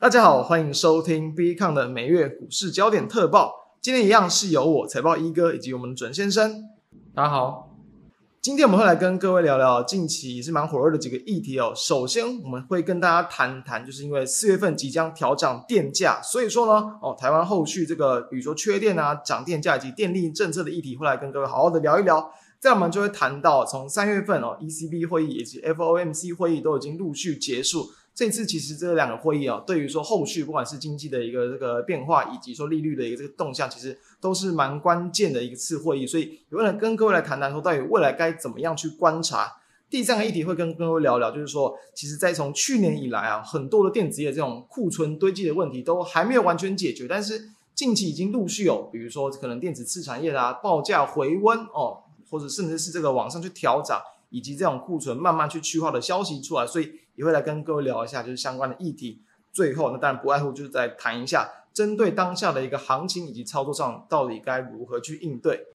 大家好，欢迎收听 Bitcoin 的每月股市焦点特报。今天一样是由我财报一哥以及我们的准先生。大家好，今天我们会来跟各位聊聊近期也是蛮火热的几个议题哦。首先，我们会跟大家谈谈，就是因为四月份即将调涨电价，所以说呢，哦，台湾后续这个比如说缺电啊、涨电价以及电力政策的议题，会来跟各位好好的聊一聊。再我们就会谈到，从三月份哦，ECB 会议以及 FOMC 会议都已经陆续结束。这次其实这两个会议啊，对于说后续不管是经济的一个这个变化，以及说利率的一个这个动向，其实都是蛮关键的一次会议。所以有人跟各位来谈谈说，到底未来该怎么样去观察？第三个议题会跟各位聊聊，就是说，其实在从去年以来啊，很多的电子业这种库存堆积的问题都还没有完全解决，但是近期已经陆续有，比如说可能电子次产业啊报价回温哦，或者甚至是这个往上去调涨。以及这种库存慢慢去去化的消息出来，所以也会来跟各位聊一下，就是相关的议题。最后，那当然不外乎就是在谈一下，针对当下的一个行情以及操作上，到底该如何去应对。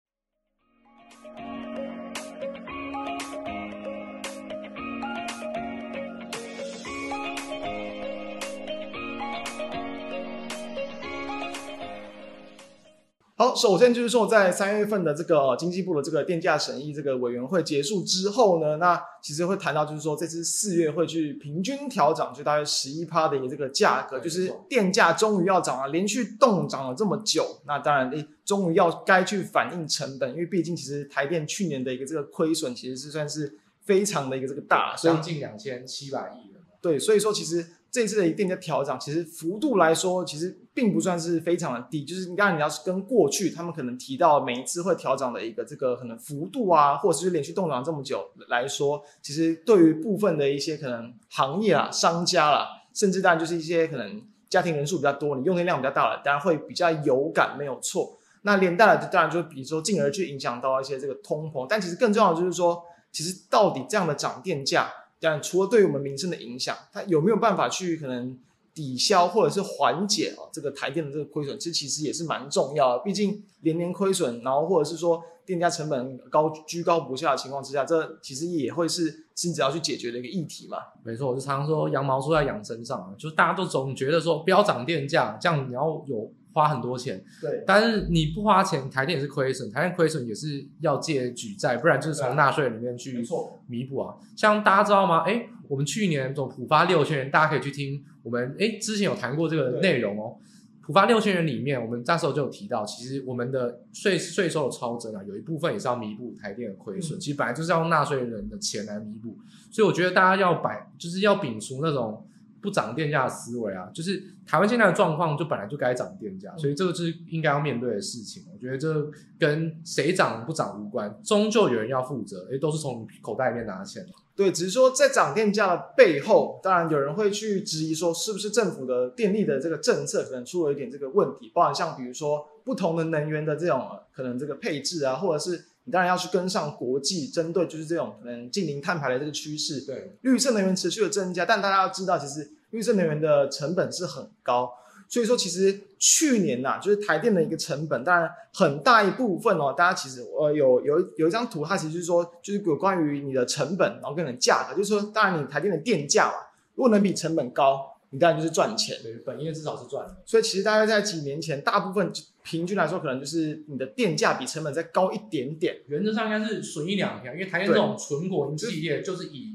好，首先就是说，在三月份的这个经济部的这个电价审议这个委员会结束之后呢，那其实会谈到，就是说这次四月会去平均调涨，就大约十一趴的一个这个价格，就是电价终于要涨了，连续动涨了这么久，那当然诶，终于要该去反映成本，因为毕竟其实台电去年的一个这个亏损其实是算是非常的一个这个大，将近两千七百亿了。对，所以说其实。这次的电价调涨，其实幅度来说，其实并不算是非常的低。就是你刚才你要是跟过去他们可能提到每一次会调整的一个这个可能幅度啊，或者是连续动涨这么久来说，其实对于部分的一些可能行业啊、商家啦，甚至当然就是一些可能家庭人数比较多，你用电量比较大了，当然会比较有感，没有错。那连带的当然就比如说进而去影响到一些这个通膨，但其实更重要的就是说，其实到底这样的涨电价。但除了对于我们民生的影响，它有没有办法去可能抵消或者是缓解啊这个台电的这个亏损？这其实也是蛮重要的。毕竟连年亏损，然后或者是说电价成本高居高不下的情况之下，这其实也会是甚至要去解决的一个议题嘛。没错，我就常常说羊毛出在羊身上，就是大家都总觉得说不要涨电价，这样你要有。花很多钱，对，但是你不花钱，台电也是亏损，台电亏损也是要借举债，不然就是从纳税人里面去弥补啊。像大家知道吗？哎，我们去年总普发六千元，大家可以去听我们哎之前有谈过这个内容哦。普发六千元里面，我们那时候就有提到，其实我们的税税收的超增啊，有一部分也是要弥补台电的亏损，嗯、其实本来就是要用纳税人的钱来弥补，所以我觉得大家要摆，就是要摒除那种。不涨电价的思维啊，就是台湾现在的状况就本来就该涨电价，所以这个是应该要面对的事情。我觉得这跟谁涨不涨无关，终究有人要负责，诶，都是从口袋里面拿钱。对，只是说在涨电价的背后，当然有人会去质疑说，是不是政府的电力的这个政策可能出了一点这个问题，包含像比如说不同的能源的这种可能这个配置啊，或者是。你当然要去跟上国际针对就是这种可能近零碳排的这个趋势，对，绿色能源持续的增加，但大家要知道，其实绿色能源的成本是很高，所以说其实去年呐、啊，就是台电的一个成本，当然很大一部分哦，大家其实呃有有有一张图，它其实就是说就是有关于你的成本，然后跟你的价格，就是说当然你台电的电价嘛，如果能比成本高。你当然就是赚钱，对，本业至少是赚的。所以其实大概在几年前，大部分平均来说，可能就是你的电价比成本再高一点点。原则上应该是损一两条，因为台电这种纯国营企业就是以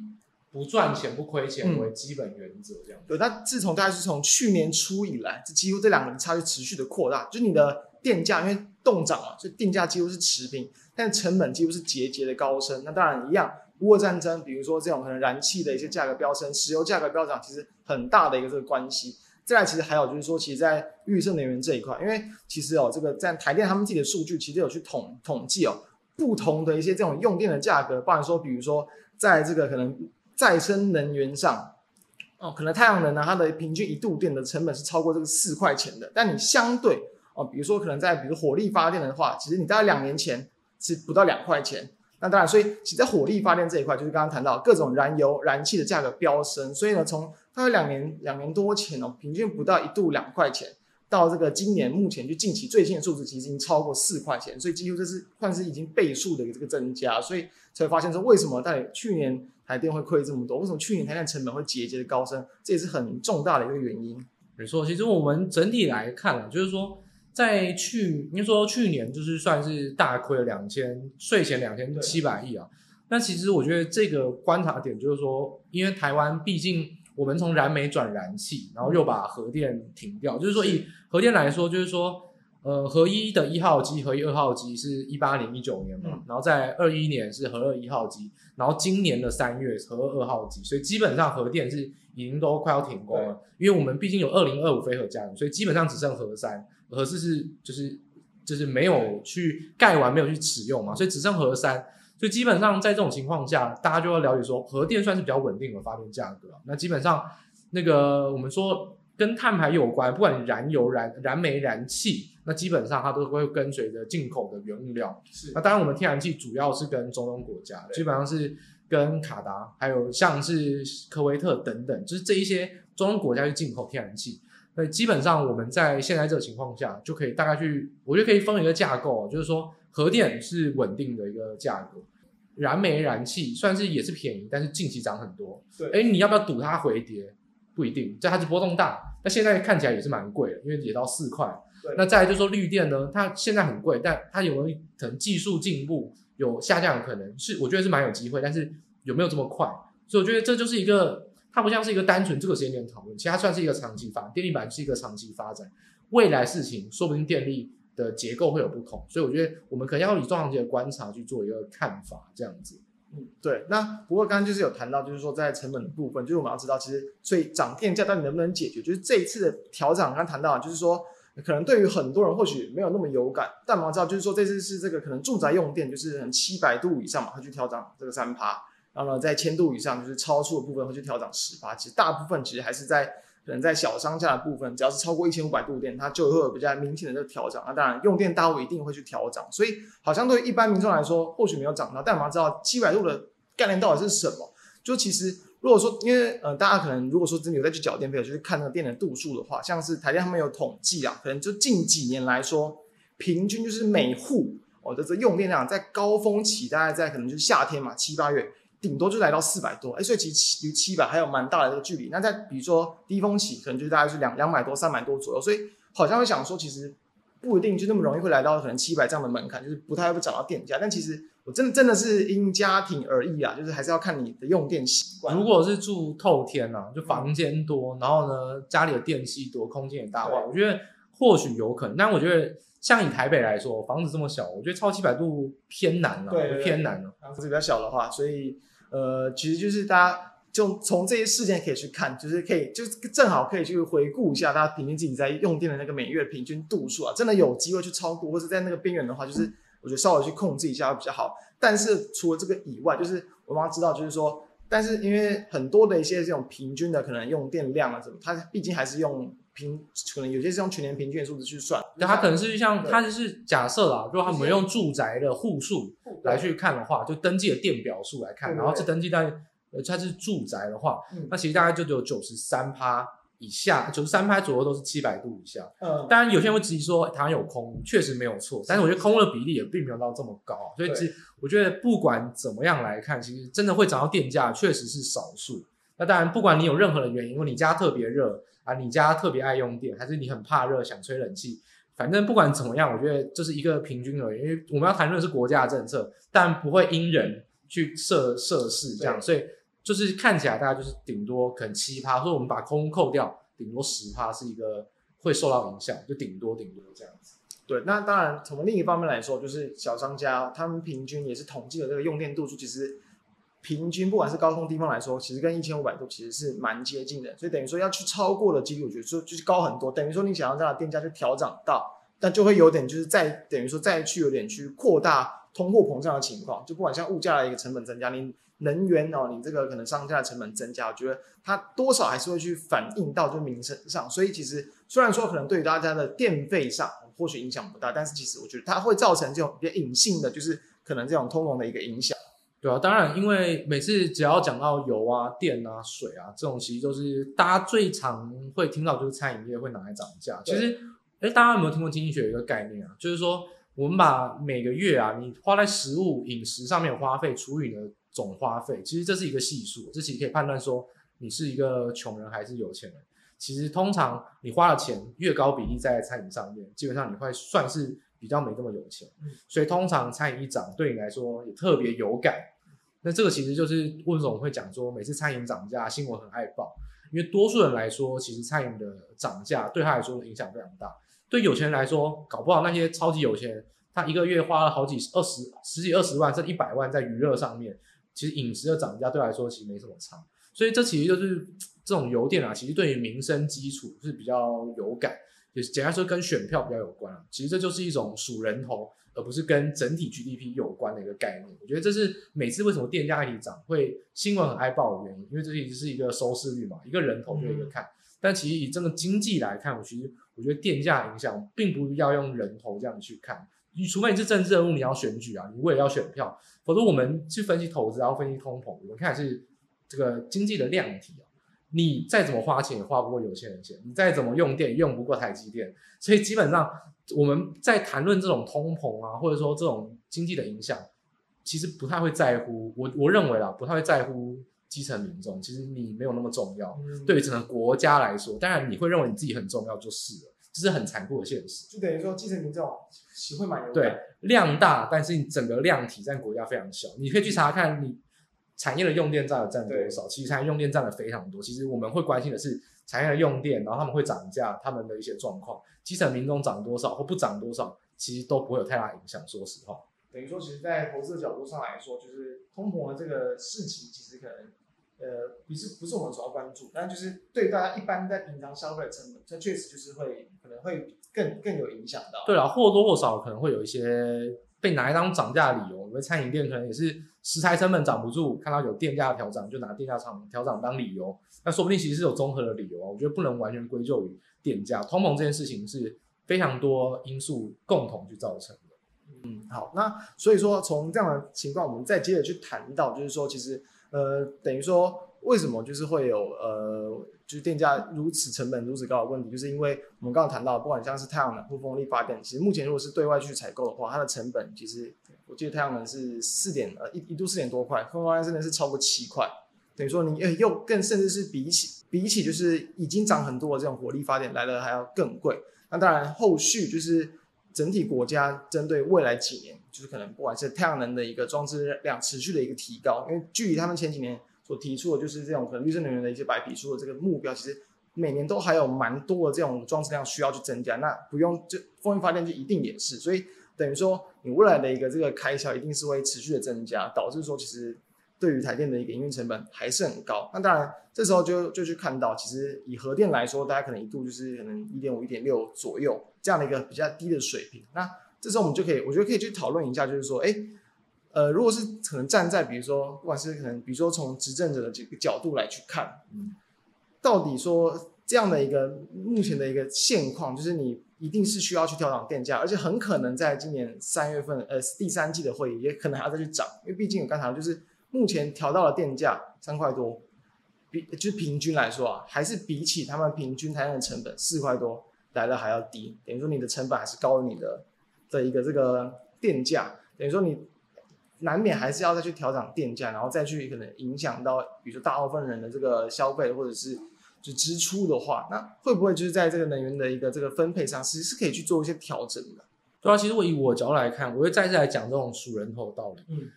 不赚钱不亏钱为基本原则这样。对，那自从大概是从去年初以来，这几乎这两个人差距持续的扩大，就是你的电价因为冻涨嘛，所以电价几乎是持平，但成本几乎是节节的高升。那当然一样。乌俄战争，比如说这种可能燃气的一些价格飙升，石油价格飙涨，其实很大的一个这个关系。再来，其实还有就是说，其实，在绿色能源这一块，因为其实哦，这个在台电他们自己的数据，其实有去统统计哦，不同的一些这种用电的价格，包含说，比如说，在这个可能再生能源上，哦，可能太阳能呢，它的平均一度电的成本是超过这个四块钱的，但你相对哦，比如说可能在比如火力发电的话，其实你大概两年前是不到两块钱。那当然，所以其实在火力发电这一块，就是刚刚谈到各种燃油、燃气的价格飙升，所以呢，从大概两年、两年多前哦，平均不到一度两块钱，到这个今年目前就近期最近的数字，其实已经超过四块钱，所以几乎这是算是已经倍数的一个这个增加，所以才会发现说，为什么在去年台电会亏这么多？为什么去年台电成本会节节的高升？这也是很重大的一个原因。没错，其实我们整体来看啊，就是说在去，应该说去年就是算是大亏了两千，税前两千七百亿啊。那其实我觉得这个观察点就是说，因为台湾毕竟我们从燃煤转燃气，然后又把核电停掉，就是说以核电来说，就是说。呃，核一的一号机、核一二号机是一八年、一九年嘛，嗯、然后在二一年是核二一号机，然后今年的三月核二二号机，所以基本上核电是已经都快要停工了，因为我们毕竟有二零二五非核家园，所以基本上只剩核三，核四是就是就是没有去盖完，没有去使用嘛，所以只剩核三，所以基本上在这种情况下，大家就要了解说，核电算是比较稳定的发电价格，那基本上那个我们说。跟碳排有关，不管你燃油、燃燃煤、燃气，那基本上它都会跟随着进口的原物料。是，那当然我们天然气主要是跟中东国家，基本上是跟卡达，还有像是科威特等等，就是这一些中东国家去进口天然气。所以基本上我们在现在这个情况下，就可以大概去，我觉得可以分一个架构，就是说核电是稳定的一个价格，燃煤、燃气算是也是便宜，但是近期涨很多。对，哎，你要不要赌它回跌？不一定，这它是波动大。那现在看起来也是蛮贵的，因为也到四块。对那再来就是说绿电呢，它现在很贵，但它有没有可能技术进步有下降的可能？是我觉得是蛮有机会，但是有没有这么快？所以我觉得这就是一个，它不像是一个单纯这个时间点讨论，其实它算是一个长期发展，电力板是一个长期发展，未来事情说不定电力的结构会有不同，所以我觉得我们可能要以中长期的观察去做一个看法，这样子。嗯，对，那不过刚刚就是有谈到，就是说在成本的部分，就是我们要知道，其实所以涨电价到底能不能解决？就是这一次的调涨，刚刚谈到，就是说可能对于很多人或许没有那么有感，但我们知道，就是说这次是这个可能住宅用电就是七百度以上嘛，它去调涨这个三趴，然后呢在千度以上就是超出的部分会去调涨十趴，其实大部分其实还是在。可能在小商家的部分，只要是超过一千五百度电，它就会有比较明显的这个调涨。那当然，用电大户一定会去调涨。所以，好像对一般民众来说，或许没有涨到，但我们要知道七百度的概念到底是什么。就其实，如果说，因为呃，大家可能如果说真的有在去缴电费，就是看那个电的度数的话，像是台电他们有统计啊，可能就近几年来说，平均就是每户哦的这用电量在高峰期，大概在可能就是夏天嘛，七八月。顶多就来到四百多，哎，所以其实离七百还有蛮大的这个距离。那在比如说低峰期，可能就大概是两两百多、三百多左右。所以好像会想说，其实不一定就那么容易会来到可能七百这样的门槛，就是不太会涨到电价。但其实我真的真的是因家庭而异啊，就是还是要看你的用电习惯。如果是住透天啊，就房间多，嗯、然后呢家里的电器多，空间也大的话，我觉得或许有可能。但我觉得像以台北来说，房子这么小，我觉得超七百度偏难了，对，偏难了。房子比较小的话，所以。呃，其实就是大家就从这些事件可以去看，就是可以就正好可以去回顾一下大家平均自己在用电的那个每月平均度数啊，真的有机会去超过，或者在那个边缘的话，就是我觉得稍微去控制一下会比较好。但是除了这个以外，就是我们要知道，就是说，但是因为很多的一些这种平均的可能用电量啊什么，它毕竟还是用平，可能有些是用全年平均的数字去算，那它可能是像它就是假设啦，如果他们用住宅的户数。来去看的话，就登记的电表数来看，然后这登记在呃它是住宅的话，嗯、那其实大概就只有九十三趴以下，九十三趴左右都是七百度以下。嗯，当然有些人会质疑说台湾有空，确实没有错，但是我觉得空的比例也并没有到这么高，所以其实我觉得不管怎么样来看，其实真的会涨到电价确实是少数。那当然，不管你有任何的原因，因为你家特别热啊，你家特别爱用电，还是你很怕热想吹冷气。反正不管怎么样，我觉得这是一个平均而已，因为我们要谈论的是国家的政策，但不会因人去设设事这样，所以就是看起来大家就是顶多可能七趴，所以我们把空扣掉，顶多十趴是一个会受到影响，就顶多顶多这样子。对，那当然从另一方面来说，就是小商家他们平均也是统计的这个用电度数，其实平均不管是高峰地方来说，其实跟一千五百度其实是蛮接近的，所以等于说要去超过的几率，我觉得就就是高很多。等于说你想要这样的电价去调涨到。但就会有点，就是再等于说再去有点去扩大通货膨胀的情况，就不管像物价的一个成本增加，你能源哦，你这个可能商家的成本增加，我觉得它多少还是会去反映到就民生上。所以其实虽然说可能对于大家的电费上或许影响不大，但是其实我觉得它会造成这种比较隐性的，就是可能这种通膨的一个影响。对啊，当然，因为每次只要讲到油啊、电啊、水啊这种，其实都是大家最常会听到，就是餐饮业会拿来涨价。其实。哎，大家有没有听过经济学有一个概念啊？就是说，我们把每个月啊，你花在食物饮食上面的花费除以你的总花费，其实这是一个系数，这其实可以判断说你是一个穷人还是有钱人。其实通常你花的钱越高比例在餐饮上面，基本上你会算是比较没这么有钱。所以通常餐饮一涨，对你来说也特别有感。那这个其实就是为什么我们会讲说，每次餐饮涨价，新闻很爱报，因为多数人来说，其实餐饮的涨价对他来说影响非常大。对有钱人来说，搞不好那些超级有钱人，他一个月花了好几二十、十几二十万，甚至一百万在娱乐上面，其实饮食的涨价对来说其实没什么差。所以这其实就是这种油店啊，其实对于民生基础是比较有感，就简单说跟选票比较有关啊。其实这就是一种数人头。而不是跟整体 GDP 有关的一个概念，我觉得这是每次为什么电价一起涨会新闻很爱报的原因，因为这一直是一个收视率嘛，一个人头就一个看。嗯、但其实以这个经济来看，我其实我觉得电价影响并不要用人头这样去看，你除非你是政治人物，你要选举啊，你为了要选票，否则我们去分析投资，然后分析通膨，我们看是这个经济的量体啊，你再怎么花钱也花不过有钱人钱，你再怎么用电也用不过台积电，所以基本上。我们在谈论这种通膨啊，或者说这种经济的影响，其实不太会在乎。我我认为啦，不太会在乎基层民众。其实你没有那么重要，嗯、对于整个国家来说，当然你会认为你自己很重要就是了，这是很残酷的现实。就等于说，基层民众喜会买对量大，但是你整个量体占国家非常小。你可以去查看你产业的用电占了占多少，其实产业用电占了非常多。其实我们会关心的是。产业的用电，然后他们会涨价，他们的一些状况，基层民众涨多少或不涨多少，其实都不会有太大影响。说实话，等于说，其实，在投资的角度上来说，就是通膨的这个事情，其实可能，呃，不是不是我们主要关注，但就是对大家一般在平常消费的成本，它确实就是会可能会更更有影响到。对啊，或多或少可能会有一些。被拿来当涨价的理由，因为餐饮店可能也是食材成本涨不住，看到有电价调涨，就拿电价涨调涨当理由。那说不定其实是有综合的理由啊。我觉得不能完全归咎于电价，通膨这件事情是非常多因素共同去造成的。嗯，好，那所以说从这样的情况，我们再接着去谈到，就是说其实呃，等于说。为什么就是会有呃，就是电价如此成本如此高的问题？就是因为我们刚刚谈到，不管像是太阳能或风力发电，其实目前如果是对外去采购的话，它的成本其实我记得太阳能是四点呃一一度四点多块，风力发电真的是超过七块，等于说你呃又更甚至是比起比起就是已经涨很多的这种火力发电来的还要更贵。那当然后续就是整体国家针对未来几年，就是可能不管是太阳能的一个装置量持续的一个提高，因为距离他们前几年。所提出的就是这种可能绿色能源的一些白皮书的这个目标，其实每年都还有蛮多的这种装置量需要去增加。那不用就风力发电就一定也是，所以等于说你未来的一个这个开销一定是会持续的增加，导致说其实对于台电的一个营运成本还是很高。那当然这时候就就去看到，其实以核电来说，大家可能一度就是可能一点五、一点六左右这样的一个比较低的水平。那这时候我们就可以，我觉得可以去讨论一下，就是说，哎。呃，如果是可能站在比如说，不管是可能比如说从执政者的这个角度来去看，嗯，到底说这样的一个目前的一个现况，就是你一定是需要去调整电价，而且很可能在今年三月份，呃，第三季的会议也可能还要再去涨，因为毕竟有刚才就是目前调到了电价三块多，比就是平均来说啊，还是比起他们平均台湾的成本四块多来的还要低，等于说你的成本还是高于你的的一个这个电价，等于说你。难免还是要再去调整电价，然后再去可能影响到，比如说大部分人的这个消费或者是就支出的话，那会不会就是在这个能源的一个这个分配上，其实是可以去做一些调整的？对啊，其实我以我角度来看，我会再次来讲这种数人头的道理。嗯，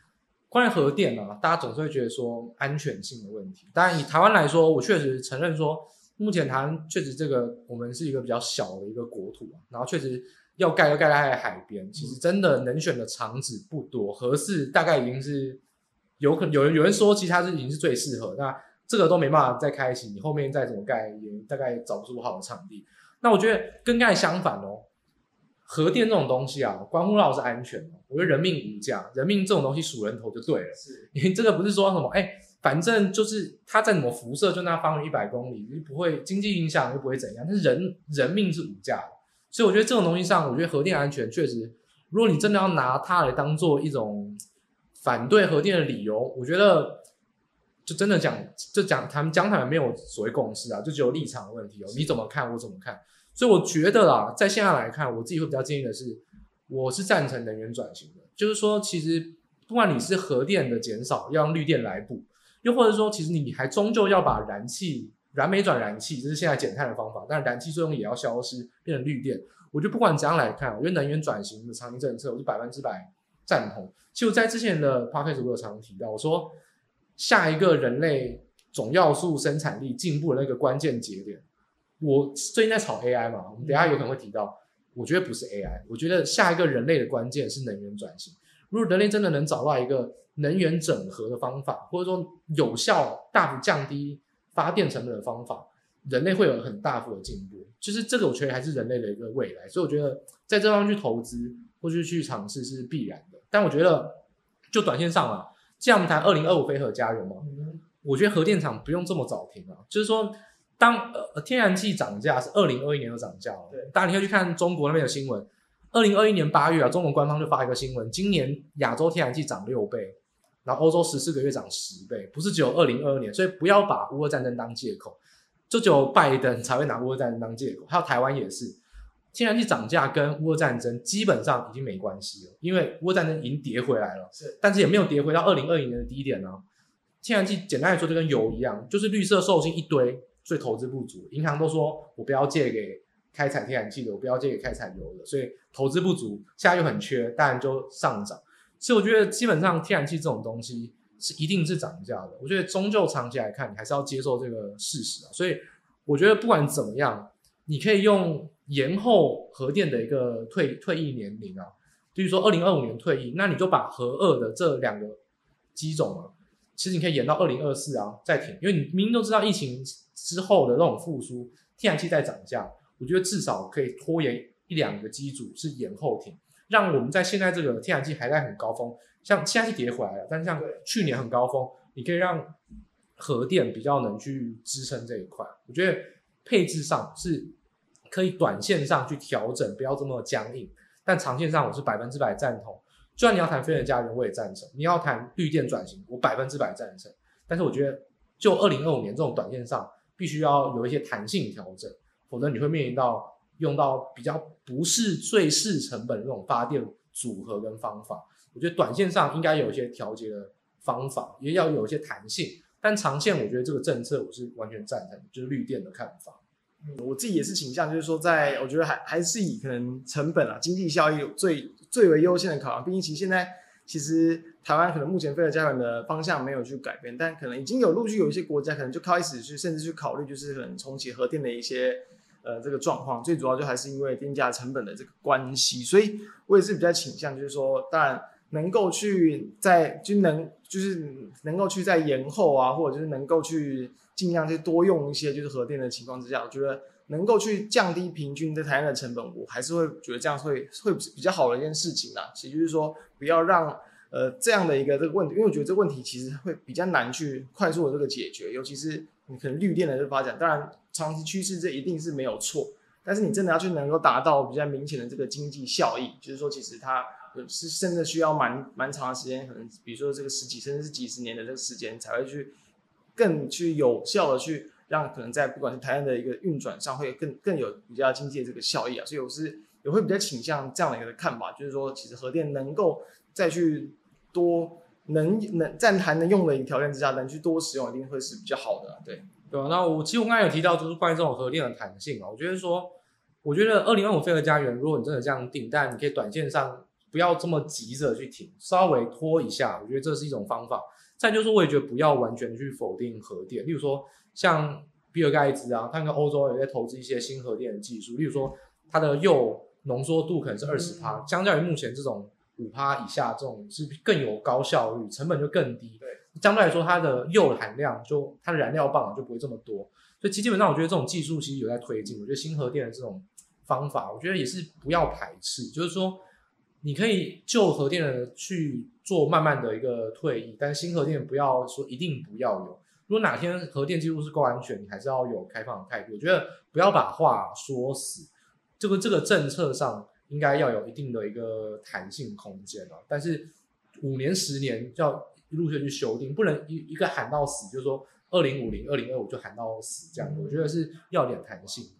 关于核电啊，大家总是会觉得说安全性的问题。当然以台湾来说，我确实承认说，目前台湾确实这个我们是一个比较小的一个国土啊，然后确实。要盖就盖在海边，其实真的能选的场址不多，合适大概已经是有可能有人有人说，其实它是已经是最适合，那这个都没办法再开启，你后面再怎么盖也大概找不出好的场地。那我觉得跟盖相反哦，核电这种东西啊，关乎到是安全，我觉得人命无价，人命这种东西数人头就对了，是因为这个不是说什么哎，反正就是它再怎么辐射，就那方圆一百公里，你不会经济影响，又不会怎样，但是人人命是无价的。所以我觉得这种东西上，我觉得核电安全确实，如果你真的要拿它来当做一种反对核电的理由，我觉得就真的讲，就讲他们讲他们没有所谓共识啊，就只有立场的问题哦。你怎么看，我怎么看？所以我觉得啦，在现在来看，我自己会比较建议的是，我是赞成能源转型的，就是说，其实不管你是核电的减少，要用绿电来补，又或者说，其实你还终究要把燃气燃煤转燃气，这是现在减碳的方法，但是燃气作用也要消失，变成绿电。我觉得不管怎样来看，我觉得能源转型的长期政策，我是百分之百赞同。其实我在之前的 podcast 我有常常提到，我说下一个人类总要素生产力进步的那个关键节点，我最近在炒 AI 嘛，我们等下有可能会提到，我觉得不是 AI，我觉得下一个人类的关键是能源转型。如果人类真的能找到一个能源整合的方法，或者说有效大幅降低发电成本的方法，人类会有很大幅的进步。就是这个，我觉得还是人类的一个未来。所以我觉得在这方面去投资或是去尝试是必然的。但我觉得就短线上啊，既然我们谈二零二五非核家园嘛，我觉得核电厂不用这么早停啊。就是说，当呃天然气涨价是二零二一年就涨价了，对，大家你可以去看中国那边的新闻。二零二一年八月啊，中国官方就发一个新闻，今年亚洲天然气涨六倍，然后欧洲十四个月涨十倍，不是只有二零二二年，所以不要把乌俄战争当借口，就只有拜登才会拿乌俄战争当借口，还有台湾也是，天然气涨价跟乌俄战争基本上已经没关系了，因为乌俄战争已经跌回来了，是，但是也没有跌回到二零二零年的低点呢、啊。天然气简单来说就跟油一样，就是绿色授信一堆，所以投资不足，银行都说我不要借给。开采天然气的，我不要借给开采油的，所以投资不足，现在又很缺，当然就上涨。所以我觉得基本上天然气这种东西是一定是涨价的。我觉得终究长期来看，你还是要接受这个事实啊。所以我觉得不管怎么样，你可以用延后核电的一个退退役年龄啊，比如说二零二五年退役，那你就把核二的这两个机种啊，其实你可以延到二零二四啊再停，因为你明明都知道疫情之后的那种复苏，天然气在涨价。我觉得至少可以拖延一两个机组是延后停，让我们在现在这个天然气还在很高峰，像现在是跌回来了，但是像去年很高峰，你可以让核电比较能去支撑这一块。我觉得配置上是可以短线上去调整，不要这么僵硬，但长线上我是百分之百赞同。就算你要谈非核家园，我也赞成；你要谈绿电转型，我百分之百赞成。但是我觉得就二零二五年这种短线上，必须要有一些弹性调整。否则你会面临到用到比较不是最适成本的这种发电组合跟方法。我觉得短线上应该有一些调节的方法，也要有一些弹性。但长线我觉得这个政策我是完全赞成，就是绿电的看法。嗯，我自己也是倾向，就是说在，我觉得还还是以可能成本啊、经济效益最最为优先的考量。毕竟其实现在其实台湾可能目前非核家园的方向没有去改变，但可能已经有陆续有一些国家可能就开始去甚至去考虑，就是可能重启核电的一些。呃，这个状况最主要就还是因为电价成本的这个关系，所以我也是比较倾向，就是说，当然能够去在就能就是能够去在延后啊，或者就是能够去尽量去多用一些就是核电的情况之下，我觉得能够去降低平均在台湾的成本，我还是会觉得这样会会比较好的一件事情啦。其实就是说，不要让呃这样的一个这个问题，因为我觉得这个问题其实会比较难去快速的这个解决，尤其是你可能绿电的这个发展，当然。长期趋势这一定是没有错，但是你真的要去能够达到比较明显的这个经济效益，就是说其实它是真的需要蛮蛮长的时间，可能比如说这个十几甚至是几十年的这个时间才会去更去有效的去让可能在不管是台湾的一个运转上会更更有比较经济的这个效益啊，所以我是也会比较倾向这样的一个看法，就是说其实核电能够再去多能能在还能用的一个条件之下，能去多使用一定会是比较好的，对。对啊，那我其实我刚才有提到，就是关于这种核电的弹性啊，我觉得说，我觉得二零二五飞核家园，如果你真的这样定，但你可以短线上不要这么急着去停，稍微拖一下，我觉得这是一种方法。再就是，我也觉得不要完全去否定核电，例如说像比尔盖茨啊，他跟欧洲也在投资一些新核电的技术，例如说它的铀浓缩度可能是二十趴，相较于目前这种五趴以下这种是更有高效率，成本就更低。对。相对来说，它的铀含量就它的燃料棒就不会这么多，所以其实基本上我觉得这种技术其实有在推进。我觉得新核电的这种方法，我觉得也是不要排斥，就是说你可以旧核电的去做慢慢的一个退役，但新核电不要说一定不要有。如果哪天核电技术是够安全，你还是要有开放的态度。我觉得不要把话说死，这个这个政策上应该要有一定的一个弹性空间啊。但是五年十年要。陆续去修订，不能一一个喊到死，就是说二零五零、二零二五就喊到死这样我觉得是要点弹性。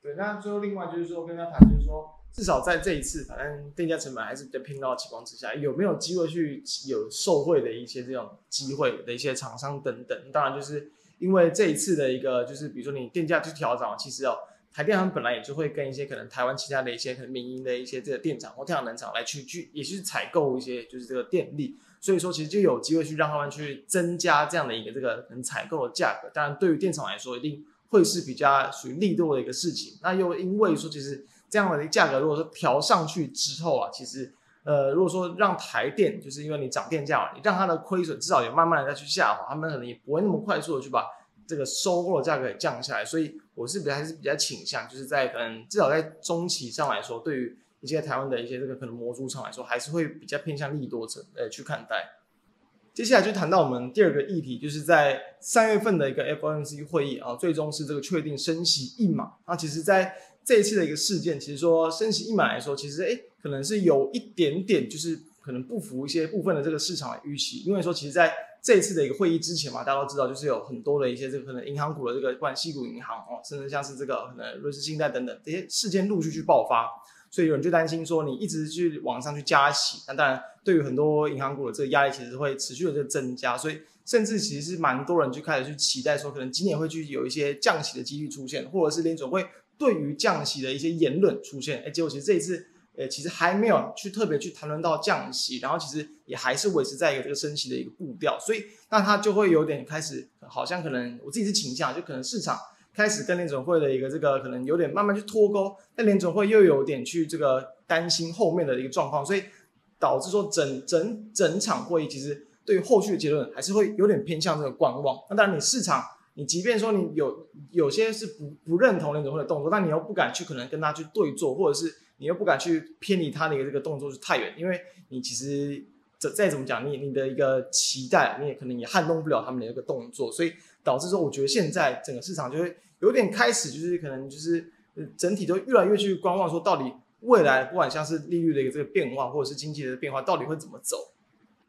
对，那最后另外就是说跟他谈，就是说至少在这一次，反正电价成本还是比较偏高的情况之下，有没有机会去有受惠的一些这种机会的一些厂商等等。当然就是因为这一次的一个就是比如说你电价去调整，其实哦，台电他们本来也就会跟一些可能台湾其他的一些可能民营的一些这个电厂或太阳能厂来去去，也去采购一些就是这个电力，所以说其实就有机会去让他们去增加这样的一个这个能采购的价格。当然，对于电厂来说，一定会是比较属于力度的一个事情。那又因为说其实这样的价格如果说调上去之后啊，其实。呃，如果说让台电，就是因为你涨电价，你让它的亏损至少也慢慢的再去下滑，他们可能也不会那么快速的去把这个收购的价格给降下来。所以我是比较还是比较倾向，就是在可能至少在中期上来说，对于一些台湾的一些这个可能模组厂来说，还是会比较偏向利多层呃去看待。接下来就谈到我们第二个议题，就是在三月份的一个 FOMC 会议啊，最终是这个确定升息一码。那其实在这一次的一个事件，其实说升息一码来说，其实诶。可能是有一点点，就是可能不符一些部分的这个市场的预期，因为说其实在这一次的一个会议之前嘛，大家都知道，就是有很多的一些这个可能银行股的这个，不管矽谷银行哦，甚至像是这个可能瑞士信贷等等这些事件陆续去爆发，所以有人就担心说，你一直去往上去加息，那当然对于很多银行股的这个压力其实会持续的这个增加，所以甚至其实是蛮多人就开始去期待说，可能今年会去有一些降息的几率出现，或者是联准会对于降息的一些言论出现，哎，结果其实这一次。呃，其实还没有去特别去谈论到降息，然后其实也还是维持在一个这个升息的一个步调，所以那它就会有点开始，好像可能我自己是倾向，就可能市场开始跟联准会的一个这个可能有点慢慢去脱钩，但联准会又有点去这个担心后面的一个状况，所以导致说整整整场会议其实对于后续的结论还是会有点偏向这个观望。那当然，你市场你即便说你有有些是不不认同联准会的动作，但你又不敢去可能跟他去对做，或者是。你又不敢去偏离他的一个这个动作是太远，因为你其实再再怎么讲，你你的一个期待，你也可能也撼动不了他们的一个动作，所以导致说，我觉得现在整个市场就会有点开始，就是可能就是整体都越来越去观望，说到底未来不管像是利率的一个这个变化，或者是经济的变化，到底会怎么走？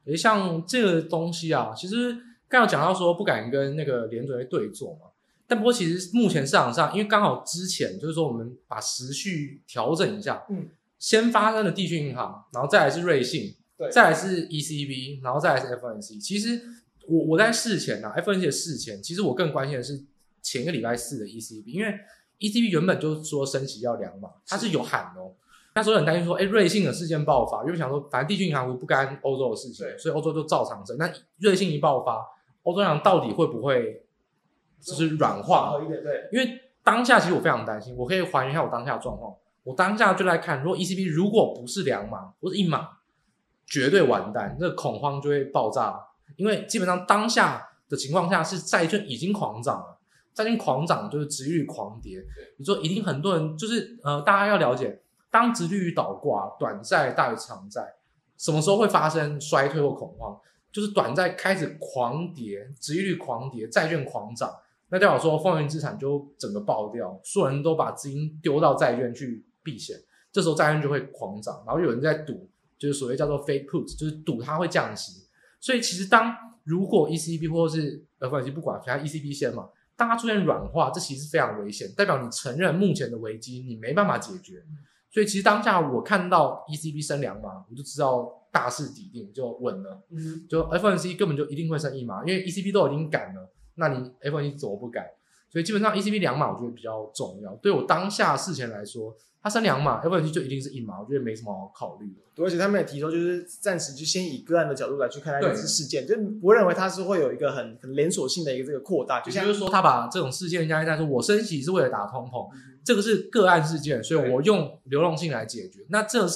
诶，像这个东西啊，其实刚刚讲到说不敢跟那个联准会对坐嘛。但不过，其实目前市场上，因为刚好之前就是说，我们把时序调整一下，嗯，先发生的地区银行，然后再来是瑞信，对，再来是 ECB，然后再来是 FOMC。其实我我在事前啊，FOMC 的事前，其实我更关心的是前一个礼拜四的 ECB，因为 ECB 原本就说升息要两码，它是有喊哦。那时候很担心说，哎，瑞信的事件爆发，因为想说反正地区银行不干欧洲的事情，所以欧洲就照常升。那瑞信一爆发，欧洲银行到底会不会？就是软化一点，对，因为当下其实我非常担心，我可以还原一下我当下的状况。我当下就在看，如果 ECB 如果不是两码，不是一码，绝对完蛋，那个恐慌就会爆炸。因为基本上当下的情况下是债券已经狂涨了，债券狂涨就是殖利率狂跌。你说一定很多人就是呃，大家要了解，当殖利率倒挂，短债大于长债，什么时候会发生衰退或恐慌？就是短债开始狂跌，殖利率狂跌，债券狂涨。那代表说，风云资产就整个爆掉，所有人都把资金丢到债券去避险，这时候债券就会狂涨，然后有人在赌，就是所谓叫做 fake put，就是赌它会降息。所以其实当如果 ECB 或者是 FOMC 不管，其他 ECB 先嘛，当它出现软化，这其实非常危险，代表你承认目前的危机你没办法解决。所以其实当下我看到 ECB 升两码，我就知道大势已定就稳了，嗯，就 FOMC 根本就一定会升一码，因为 ECB 都已经赶了。那你 FOMC 怎么不改？所以基本上 ECB 两码我觉得比较重要。对我当下事前来说，它升两码，FOMC 就一定是一码，我觉得没什么好考虑的。对，而且他们也提出，就是暂时就先以个案的角度来去看待这次事件，就不认为它是会有一个很很连锁性的一个这个扩大。就像就是说，他把这种事件加一加，说我升息是为了打通膨，嗯、这个是个案事件，所以我用流动性来解决。那这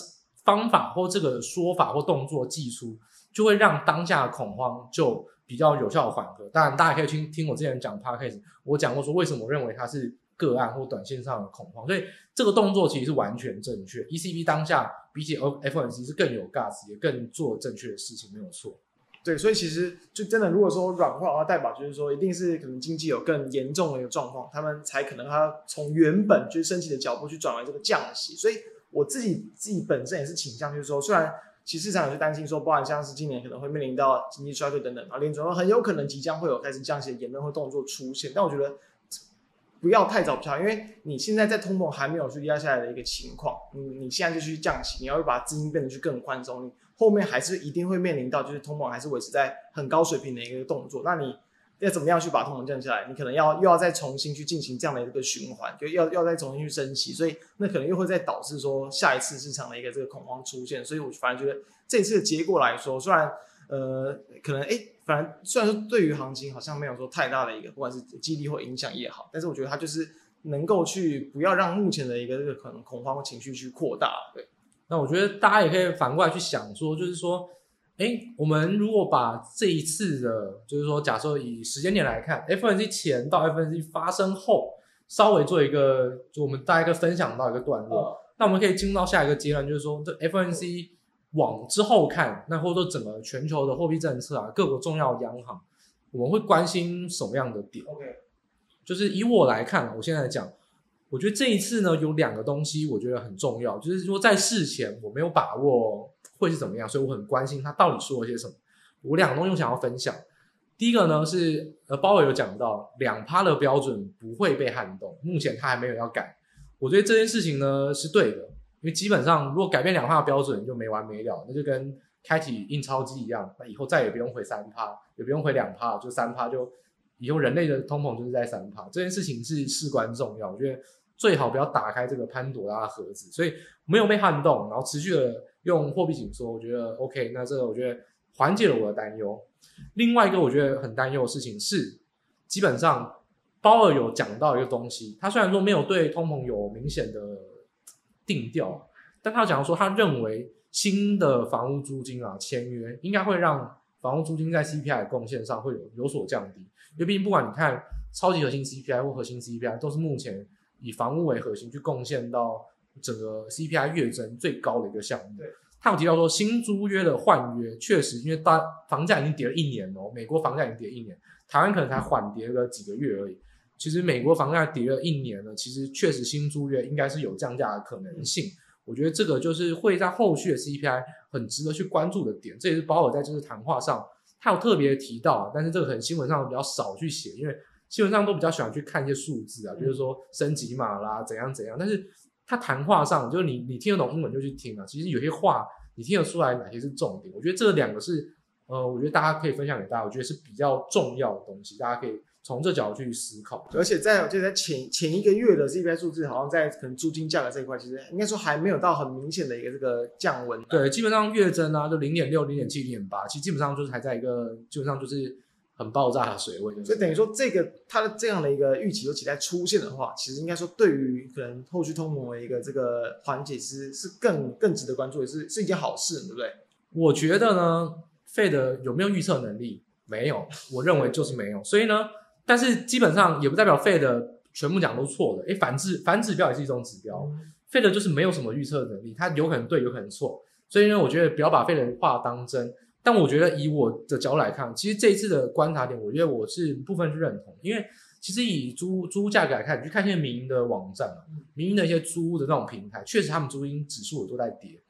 方法或这个说法或动作祭出，就会让当下的恐慌就。比较有效的缓和，当然大家可以听听我之前讲 podcast，我讲过说为什么我认为它是个案或短线上的恐慌，所以这个动作其实是完全正确。ECB 当下比起 FOMC 是更有 guts，也更做正确的事情，没有错。对，所以其实就真的如果说软化的话，代表就是说一定是可能经济有更严重的一个状况，他们才可能他从原本就是升息的脚步去转为这个降息。所以我自己自己本身也是倾向就是说，虽然。其实市场也是担心说，包含像是今年可能会面临到经济衰退等等，啊，联储会很有可能即将会有开始降息的言论或动作出现。但我觉得不要太早跳，因为你现在在通膨还没有去压下来的一个情况，你你现在就去降息，你要把资金变得去更宽松，你后面还是一定会面临到就是通膨还是维持在很高水平的一个动作。那你要怎么样去把通膨降下来？你可能要又要再重新去进行这样的一个循环，就要要再重新去升息，所以那可能又会再导致说下一次市场的一个这个恐慌出现。所以我反而觉得这次的结果来说，虽然呃可能哎，反正虽然说对于行情好像没有说太大的一个不管是激励或影响也好，但是我觉得它就是能够去不要让目前的一个这个可能恐慌情绪去扩大。对，那我觉得大家也可以反过来去想说，就是说。哎，我们如果把这一次的，就是说，假设以时间点来看，FOMC 前到 FOMC 发生后，稍微做一个，就我们大家一个分享到一个段落，哦、那我们可以进入到下一个阶段，就是说，这 FOMC 往之后看，那或者说整个全球的货币政策啊，各国重要央行，我们会关心什么样的点？OK，就是以我来看，我现在讲，我觉得这一次呢，有两个东西我觉得很重要，就是说在事前我没有把握。会是怎么样？所以我很关心他到底说了些什么。我两个东西想要分享。第一个呢是呃，鲍尔有讲到两趴的标准不会被撼动，目前他还没有要改。我觉得这件事情呢是对的，因为基本上如果改变两趴的标准就没完没了，那就跟开启印钞机一样，那以后再也不用回三趴，也不用回两趴，就三趴就以后人类的通膨就是在三趴。这件事情是事关重要，我觉得最好不要打开这个潘朵拉的盒子。所以没有被撼动，然后持续的。用货币紧缩，我觉得 OK。那这个我觉得缓解了我的担忧。另外一个我觉得很担忧的事情是，基本上鲍尔有讲到一个东西，他虽然说没有对通膨有明显的定调，但他讲说他认为新的房屋租金啊签约应该会让房屋租金在 CPI 的贡献上会有有所降低。因为毕竟不管你看超级核心 CPI 或核心 CPI，都是目前以房屋为核心去贡献到。整个 CPI 月增最高的一个项目，对，他有提到说新租约的换约确实，因为大房价已经跌了一年哦，美国房价已经跌了一年，台湾可能才缓跌了几个月而已。其实美国房价跌了一年了，其实确实新租约应该是有降价的可能性。我觉得这个就是会在后续的 CPI 很值得去关注的点，这也是鲍尔在这次谈话上他有特别提到，但是这个可能新闻上比较少去写，因为新闻上都比较喜欢去看一些数字啊，比如说升级码啦，怎样怎样，但是。他谈话上，就是你你听得懂英文就去听啊。其实有些话你听得出来哪些是重点。我觉得这两个是，呃，我觉得大家可以分享给大家，我觉得是比较重要的东西，大家可以从这角度去思考。而且在就在前前一个月的 CPI 数字，好像在可能租金价格这一块，其实应该说还没有到很明显的一个这个降温。对，基本上月增啊，就零点六、零点七、零点八，其实基本上就是还在一个基本上就是。很爆炸的水位，所以等于说这个它的这样的一个预期和期待出现的话，其实应该说对于可能后续通膨的一个这个缓解是是更更值得关注，也是是一件好事，对不对？我觉得呢，Fed 有没有预测能力？没有，我认为就是没有。所以呢，但是基本上也不代表 Fed 全部讲都错的。诶，反指反指标也是一种指标。嗯、Fed 就是没有什么预测能力，它有可能对，有可能错。所以呢，我觉得不要把 Fed 话当真。但我觉得以我的角度来看，其实这一次的观察点，我觉得我是部分是认同，因为其实以租租屋价格来看，你去看一些民营的网站啊，民营的一些租屋的那种平台，确实他们租金指数都在跌。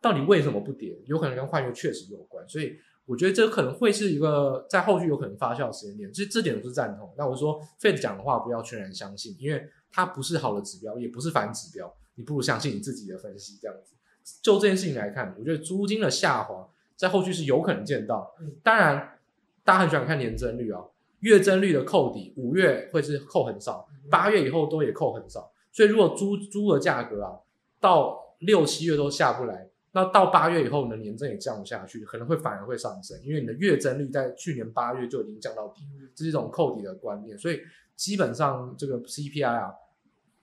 到底为什么不跌？有可能跟换约确实有关，所以我觉得这可能会是一个在后续有可能发酵的时间点。其实这点我是赞同。那我说 Fed 讲的话不要全然相信，因为它不是好的指标，也不是反指标，你不如相信你自己的分析。这样子，就这件事情来看，我觉得租金的下滑。在后续是有可能见到，当然，大家很喜欢看年增率啊，月增率的扣底，五月会是扣很少，八月以后都也扣很少，所以如果租租的价格啊，到六七月都下不来，那到八月以后呢，年增也降不下去，可能会反而会上升，因为你的月增率在去年八月就已经降到底，这是一种扣底的观念，所以基本上这个 CPI 啊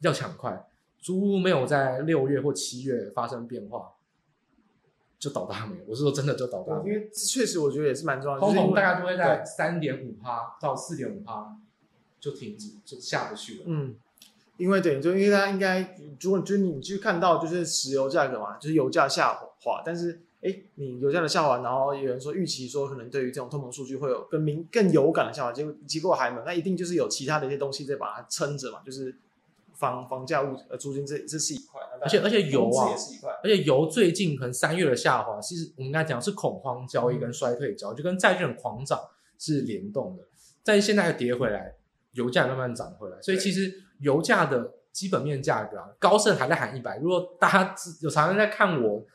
要抢快，租屋没有在六月或七月发生变化。就倒大霉，我是说真的就倒大霉，因为确实我觉得也是蛮重要的。通膨大概都会在三点五趴到四点五趴就停止，就下不去了。嗯，因为对，就因为大家应该，如果就是你去看到就是石油价格嘛，就是油价下滑，但是哎，你油价的下滑，然后有人说预期说可能对于这种通膨数据会有更明更有感的下滑，结果结果还没有，那一定就是有其他的一些东西在把它撑着嘛，就是。房房价物呃租金这这是一块，而且而且油啊，而且油最近可能三月的下滑，其实我们刚才讲是恐慌交易跟衰退交易，嗯、就跟债券狂涨是联动的。但现在又跌回来，油价慢慢涨回来，所以其实油价的基本面价格啊，高盛还在喊一百。如果大家有常常在看我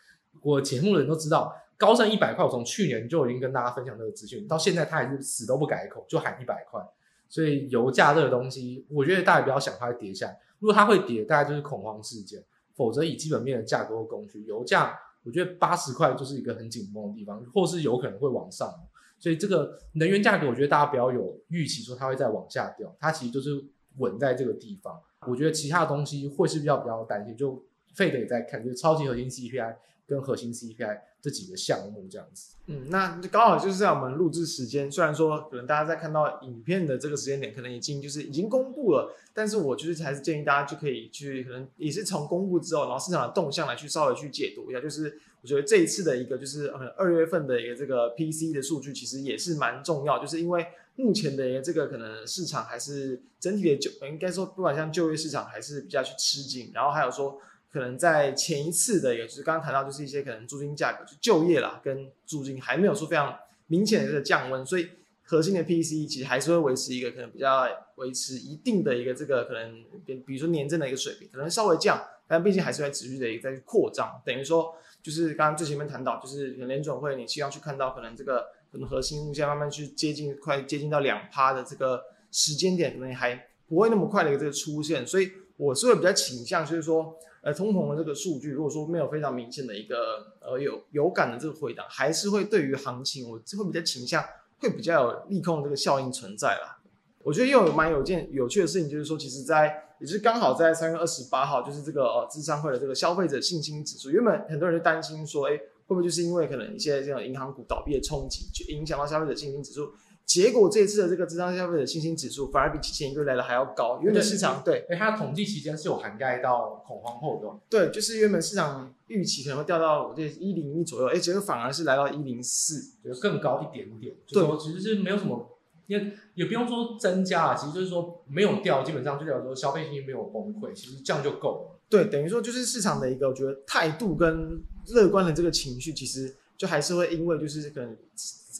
我节目的人都知道，高盛一百块，我从去年就已经跟大家分享这个资讯，到现在他还是死都不改口，就喊一百块。所以油价这个东西，我觉得大家不要想它会跌下来。如果它会跌，大概就是恐慌事件；否则以基本面的价格和供需，油价我觉得八十块就是一个很紧绷的地方，或是有可能会往上。所以这个能源价格，我觉得大家不要有预期说它会再往下掉，它其实就是稳在这个地方。我觉得其他的东西会是比较比较担心，就费德也在看，就是超级核心 CPI 跟核心 CPI 这几个项目这样子。嗯，那刚好就是在我们录制时间，虽然说可能大家在看到影片的这个时间点，可能已经就是已经公布了，但是我就是还是建议大家就可以去，可能也是从公布之后，然后市场的动向来去稍微去解读一下。就是我觉得这一次的一个就是呃二月份的一个这个 PC 的数据，其实也是蛮重要，就是因为目前的一个这个可能市场还是整体的就应该说不管像就业市场还是比较去吃紧，然后还有说。可能在前一次的，也就是刚刚谈到，就是一些可能租金价格就就业啦，跟租金还没有说非常明显的这个降温，所以核心的 PCE 其实还是会维持一个可能比较维持一定的一个这个可能，比如说年增的一个水平，可能稍微降，但毕竟还是会持续的一个在扩张。等于说，就是刚刚最前面谈到，就是联准会你希望去看到可能这个可能核心物价慢慢去接近，快接近到两趴的这个时间点，可能还不会那么快的一个这个出现，所以我是会比较倾向就是说。呃，通膨的这个数据，如果说没有非常明显的一个呃有有感的这个回档，还是会对于行情，我会比较倾向会比较有利空的这个效应存在啦。我觉得又有蛮有件有趣的事情，就是说，其实在也就是刚好在三月二十八号，就是这个呃智商会的这个消费者信心指数，原本很多人就担心说，哎，会不会就是因为可能一些这种银行股倒闭的冲击，就影响到消费者信心指数？结果这次的这个智商消费者信心指数反而比之前一个月来的还要高，原本市场对，哎，它统计期间是有涵盖到恐慌后的，对，就是原本市场预期可能会掉到我这一零一左右，哎，结果反而是来到一零四，就更高一点点。对，其实是没有什么，也也不用说增加啊，其实就是说没有掉，基本上就代表说消费信心没有崩溃，其实这样就够了。对，等于说就是市场的一个我觉得态度跟乐观的这个情绪，其实就还是会因为就是可能。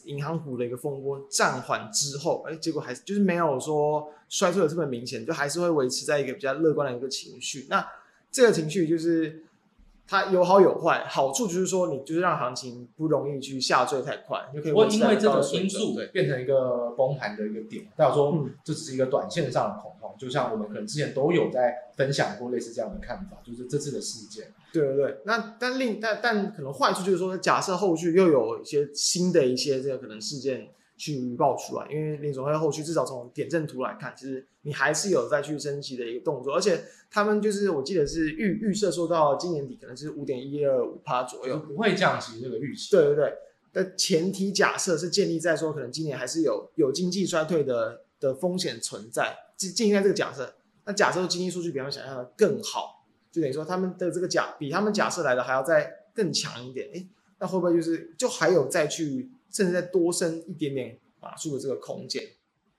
银行股的一个风波暂缓之后，哎，结果还是就是没有说衰退的这么明显，就还是会维持在一个比较乐观的一个情绪。那这个情绪就是它有好有坏，好处就是说你就是让行情不容易去下坠太快，就可以维持在因为这个因素变成一个崩盘的一个点，代表说这只是一个短线上的恐慌，就像我们可能之前都有在分享过类似这样的看法，就是这次的事件。对对对，那但另但但可能坏处就是说，假设后续又有一些新的一些这个可能事件去报出来，因为联总会后续至少从点阵图来看，其实你还是有再去升息的一个动作，而且他们就是我记得是预预设说到今年底可能是五点一二五趴左右，不会降息这个预期。对对对，但前提假设是建立在说可能今年还是有有经济衰退的的风险存在，建建立在这个假设，那假设经济数据比他们想象的更好。就等于说，他们的这个假比他们假设来的还要再更强一点，诶，那会不会就是就还有再去甚至再多升一点点码数的这个空间？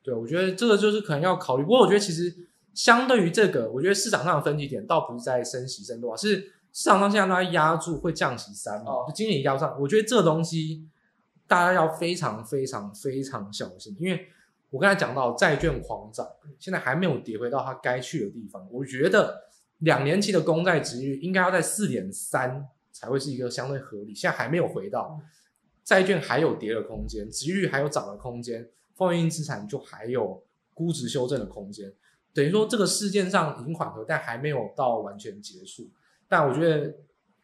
对，我觉得这个就是可能要考虑。不过我觉得其实相对于这个，我觉得市场上的分歧点倒不是在升息升多少，是市场上现在都在压住会降息三嘛，就今年压上。我觉得这个东西大家要非常非常非常小心，因为我刚才讲到债券狂涨，现在还没有跌回到它该去的地方，我觉得。两年期的公债值率应该要在四点三才会是一个相对合理，现在还没有回到，债券还有跌的空间，殖率还有涨的空间，风险性资产就还有估值修正的空间，等于说这个事件上已经缓和，但还没有到完全结束。但我觉得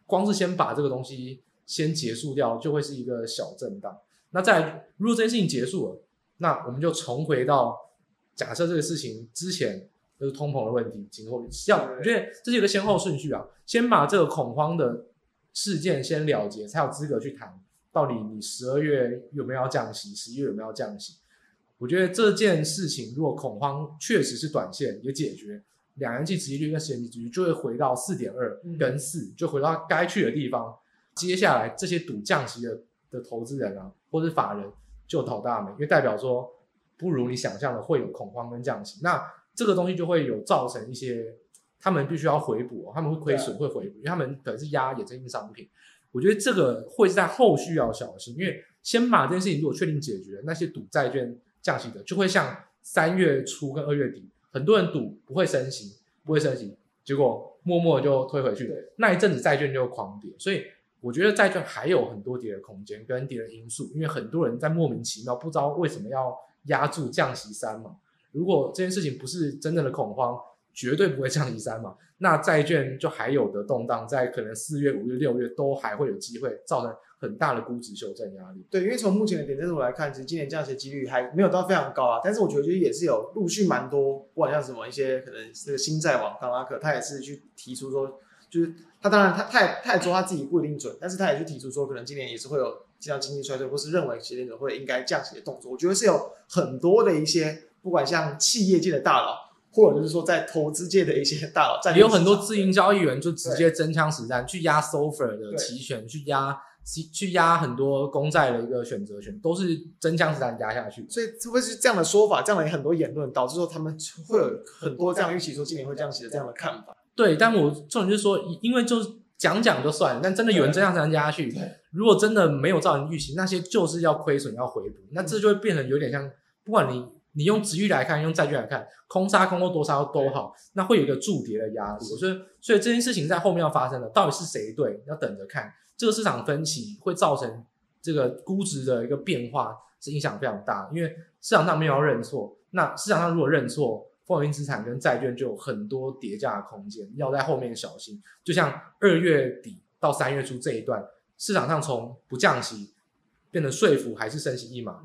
光是先把这个东西先结束掉，就会是一个小震荡。那再如果这件事情结束了，那我们就重回到假设这个事情之前。就是通膨的问题，今后要我觉得这是一个先后顺序啊，先把这个恐慌的事件先了结，才有资格去谈到底你十二月有没有要降息，十一月有没有要降息。我觉得这件事情如果恐慌确实是短线也解决，两年期殖利率跟十年期殖利率就会回到四点二跟四，就回到该去的地方。接下来这些赌降息的的投资人啊，或者法人就讨大霉，因为代表说不如你想象的会有恐慌跟降息。那这个东西就会有造成一些，他们必须要回补，他们会亏损，会回补，因为他们可能是压衍生性商品。我觉得这个会是在后续要小心，因为先把这件事情如果确定解决，那些赌债券降息的就会像三月初跟二月底，很多人赌不会升息，不会升息，结果默默就推回去，那一阵子债券就狂跌。所以我觉得债券还有很多跌的空间跟跌的因素，因为很多人在莫名其妙不知道为什么要压住降息三嘛。如果这件事情不是真正的恐慌，绝对不会降一三嘛。那债券就还有的动荡，在可能四月、五月、六月都还会有机会造成很大的估值修正压力。对，因为从目前的点阵图来看，其实今年降息几率还没有到非常高啊。但是我觉得也是有陆续蛮多，不管像什么一些可能这个新债王刚拉克，他也是去提出说，就是他当然他他也他也说他自己不一定准，但是他也去提出说，可能今年也是会有这样经济衰退，或是认为其实联准会应该降息的动作。我觉得是有很多的一些，不管像企业界的大佬。或者就是说，在投资界的一些大佬，也有很多自营交易员就直接真枪实弹去压 SOFR 的期权，去压去压很多公债的一个选择权，都是真枪实弹压下去。所以会不会是这样的说法？这样的很多言论导致说他们会有很多这样预期说今年会降息的这样的看法？对，但我重点就是说，因为就是讲讲就算了，但真的有人真枪实弹压下去，如果真的没有造成预期，那些就是要亏损要回补，那这就会变成有点像，不管你。你用殖利率来看，用债券来看，空杀空或多杀都好，那会有一个筑跌的压力。所以，所以这件事情在后面要发生的，到底是谁对？要等着看。这个市场分歧会造成这个估值的一个变化，是影响非常大。因为市场上没有要认错，那市场上如果认错，风险资产跟债券就有很多叠加的空间，要在后面小心。就像二月底到三月初这一段，市场上从不降息变成说服还是升息一码，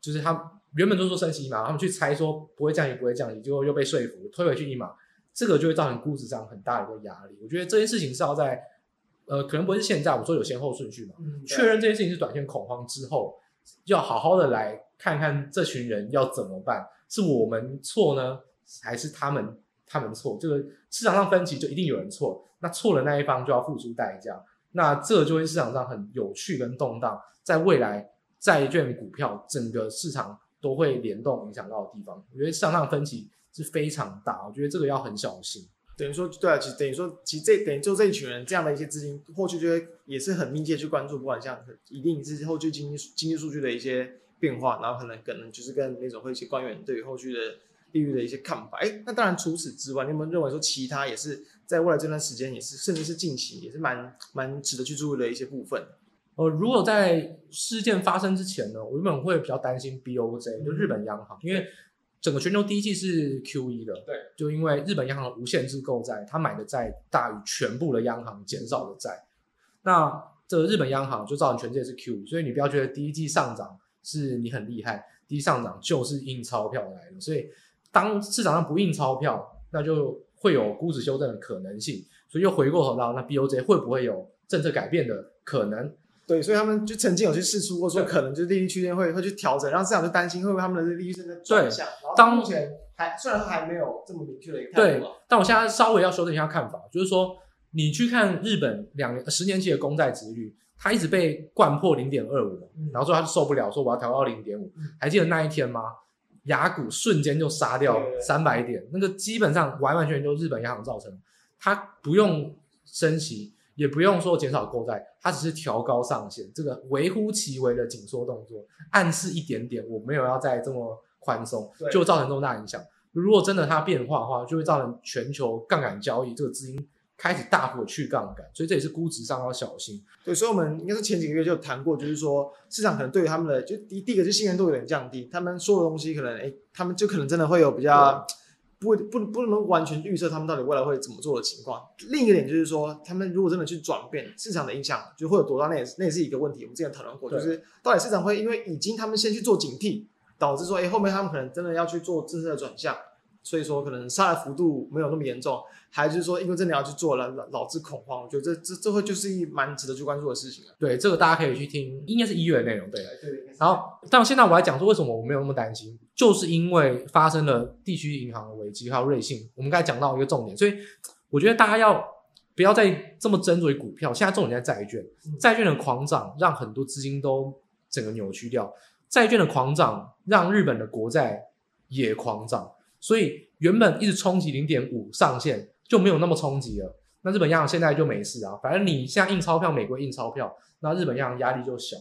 就是它。原本都说升息一码，他们去猜说不会降息，不会降息，结果又被说服推回去一码，这个就会造成估值上很大的一个压力。我觉得这件事情是要在，呃，可能不是现在，我说有先后顺序嘛，嗯、确认这件事情是短线恐慌之后，要好好的来看看这群人要怎么办，是我们错呢，还是他们他们错？这个市场上分歧就一定有人错，那错的那一方就要付出代价，那这就会市场上很有趣跟动荡，在未来债券股票整个市场。都会联动影响到的地方，我觉得上上分歧是非常大，我觉得这个要很小心。等于说，对啊，其实等于说，其实这等于就这一群人这样的一些资金，后续就会也是很密切去关注，不管像一定是后续经济经济数据的一些变化，然后可能可能就是跟那种会一些官员对于后续的利率的一些看法。哎，那当然除此之外，你有没有认为说其他也是在未来这段时间也是，甚至是近期也是蛮蛮值得去注意的一些部分？呃，如果在事件发生之前呢，我原本会比较担心 BOJ，就日本央行，因为整个全球第一季是 QE 的，对，就因为日本央行无限制购债，他买的债大于全部的央行减少的债，那这个日本央行就造成全世界是 QE，所以你不要觉得第一季上涨是你很厉害，第一上涨就是印钞票来的，所以当市场上不印钞票，那就会有估值修正的可能性，所以又回过头到那 BOJ 会不会有政策改变的可能？对，所以他们就曾经有去试出过，说可能就是利率区间会会去调整，然后市场就担心会不会他们的利率正在转向。对，当目前还虽然说还没有这么明确的一个看法，但我现在稍微要修正一下看法，就是说你去看日本两年、十年期的公债殖率，它一直被灌破零点二五，然后说他就受不了，说我要调到零点五。还记得那一天吗？雅股瞬间就杀掉三百点，那个基本上完完全全就是日本央行造成的，它不用升息。也不用说减少购债，它只是调高上限，这个微乎其微的紧缩动作，暗示一点点我没有要再这么宽松，就造成这么大影响。如果真的它变化的话，就会造成全球杠杆交易这个资金开始大幅的去杠杆，所以这也是估值上要小心。对，所以我们应该是前几个月就谈过，就是说市场可能对于他们的就第第一个就信任度有点降低，他们说的东西可能哎，他们就可能真的会有比较。不不不能完全预测他们到底未来会怎么做的情况。另一个点就是说，他们如果真的去转变市场的影响，就会有多大？那也是那也是一个问题。我们之前讨论过，就是到底市场会因为已经他们先去做警惕，导致说，哎，后面他们可能真的要去做政策的转向。所以说，可能杀的幅度没有那么严重，还是说，因为真的要去做了，导致恐慌。我觉得这这这会就是一蛮值得去关注的事情。对，这个大家可以去听，应该是一月的内容。对对。然后，但现在我来讲说，为什么我没有那么担心，就是因为发生了地区银行的危机，还有瑞信。我们刚才讲到一个重点，所以我觉得大家要不要再这么斟酌股票？现在重点在债券，债券的狂涨让很多资金都整个扭曲掉，债券的狂涨让日本的国债也狂涨。所以原本一直冲击零点五上限就没有那么冲击了。那日本央行现在就没事啊，反正你现在印钞票，美国印钞票，那日本央行压力就小。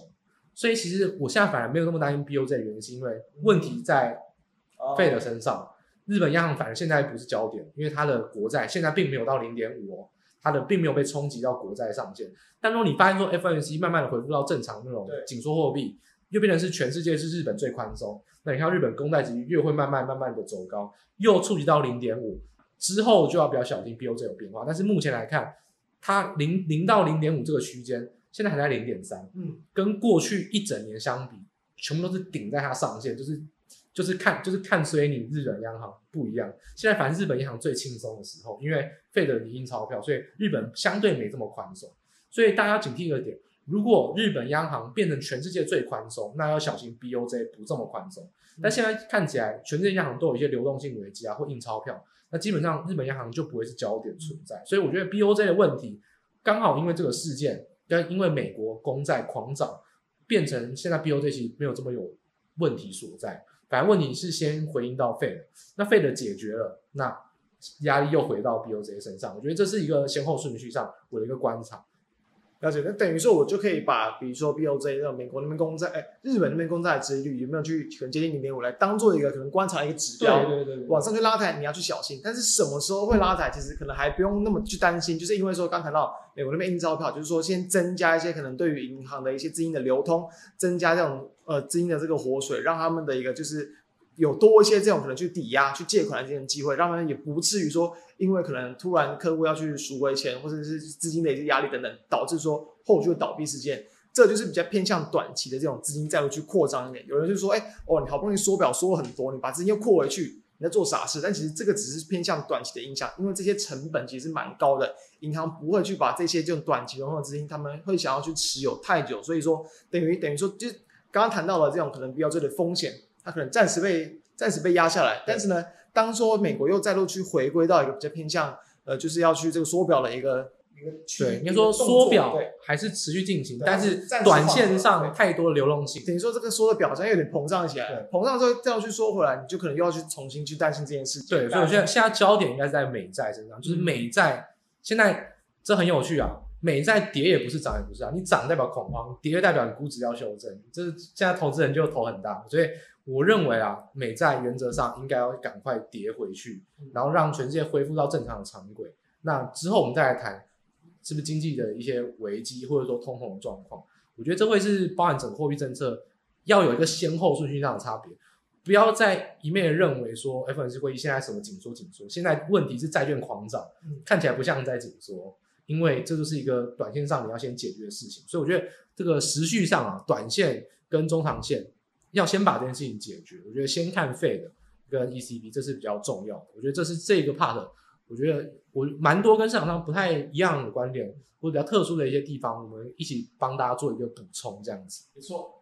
所以其实我现在反而没有那么担心 BOJ 的原因，是因为问题在 Fed 身上。日本央行反而现在不是焦点，因为它的国债现在并没有到零点五哦，它的并没有被冲击到国债上限。但如果你发现说 FOMC 慢慢的恢复到正常那种紧缩货币，又变成是全世界是日本最宽松，那你看日本公债殖利率越会慢慢慢慢的走高，又触及到零点五之后，就要比较小心 BOJ 有变化。但是目前来看，它零零到零点五这个区间，现在还在零点三，嗯，跟过去一整年相比，全部都是顶在它上限，就是。就是看，就是看衰你日本央行不一样。现在反正日本银行最轻松的时候，因为费德你印钞票，所以日本相对没这么宽松。所以大家要警惕一个点：如果日本央行变成全世界最宽松，那要小心 BOJ 不这么宽松。但现在看起来，全世界央行都有一些流动性危机啊，或印钞票，那基本上日本央行就不会是焦点存在。所以我觉得 BOJ 的问题刚好因为这个事件，但因为美国公债狂涨，变成现在 BOJ 其实没有这么有问题所在。反正问题是先回应到 Fed，那 Fed 解决了，那压力又回到 BOJ 身上。我觉得这是一个先后顺序上我的一个观察。了解，那等于说我就可以把，比如说 BOJ 那美国那边公债，哎，日本那边公债的殖利率有没有去可能接近零点五来当做一个可能观察一个指标，对对对，对，往上去拉抬，你要去小心。但是什么时候会拉抬，其实可能还不用那么去担心，就是因为说刚谈到美国那边印钞票，就是说先增加一些可能对于银行的一些资金的流通，增加这种呃资金的这个活水，让他们的一个就是。有多一些这种可能去抵押、去借款的这种机会，让他们也不至于说，因为可能突然客户要去赎回钱，或者是资金的一些压力等等，导致说后续的倒闭事件。这就是比较偏向短期的这种资金债务去扩张一点。有人就说，哎，哦，你好不容易缩表缩了很多，你把资金又扩回去，你在做傻事。但其实这个只是偏向短期的影响，因为这些成本其实蛮高的，银行不会去把这些这种短期流动资金，他们会想要去持有太久。所以说，等于等于说，就刚刚谈到了这种可能比较这的风险。它可能暂时被暂时被压下来，但是呢，当说美国又再度去回归到一个比较偏向，呃，就是要去这个缩表的一个一个对，应该说缩表还是持续进行，但是短线上太多的流动性，等于说这个缩的表好像有点膨胀起来，膨胀之后再要去缩回来，你就可能又要去重新去担心这件事情。对，所以我觉得现在焦点应该是在美债身上，就是美债现在这很有趣啊，美债跌也不是涨也不是啊，你涨代表恐慌，跌代表你估值要修正，这是现在投资人就头很大，所以。我认为啊，美债原则上应该要赶快跌回去，然后让全世界恢复到正常的常轨。那之后我们再来谈，是不是经济的一些危机或者说通膨的状况？我觉得这会是包含整个货币政策要有一个先后顺序上的差别，不要再一面认为说 FOMC 会议现在什么紧缩紧缩，现在问题是债券狂涨，看起来不像在紧缩，因为这就是一个短线上你要先解决的事情。所以我觉得这个时序上啊，短线跟中长线。要先把这件事情解决，我觉得先看 Fed 跟 ECB 这是比较重要的。我觉得这是这个 part，我觉得我蛮多跟市场上不太一样的观点，或者比较特殊的一些地方，我们一起帮大家做一个补充，这样子。没错。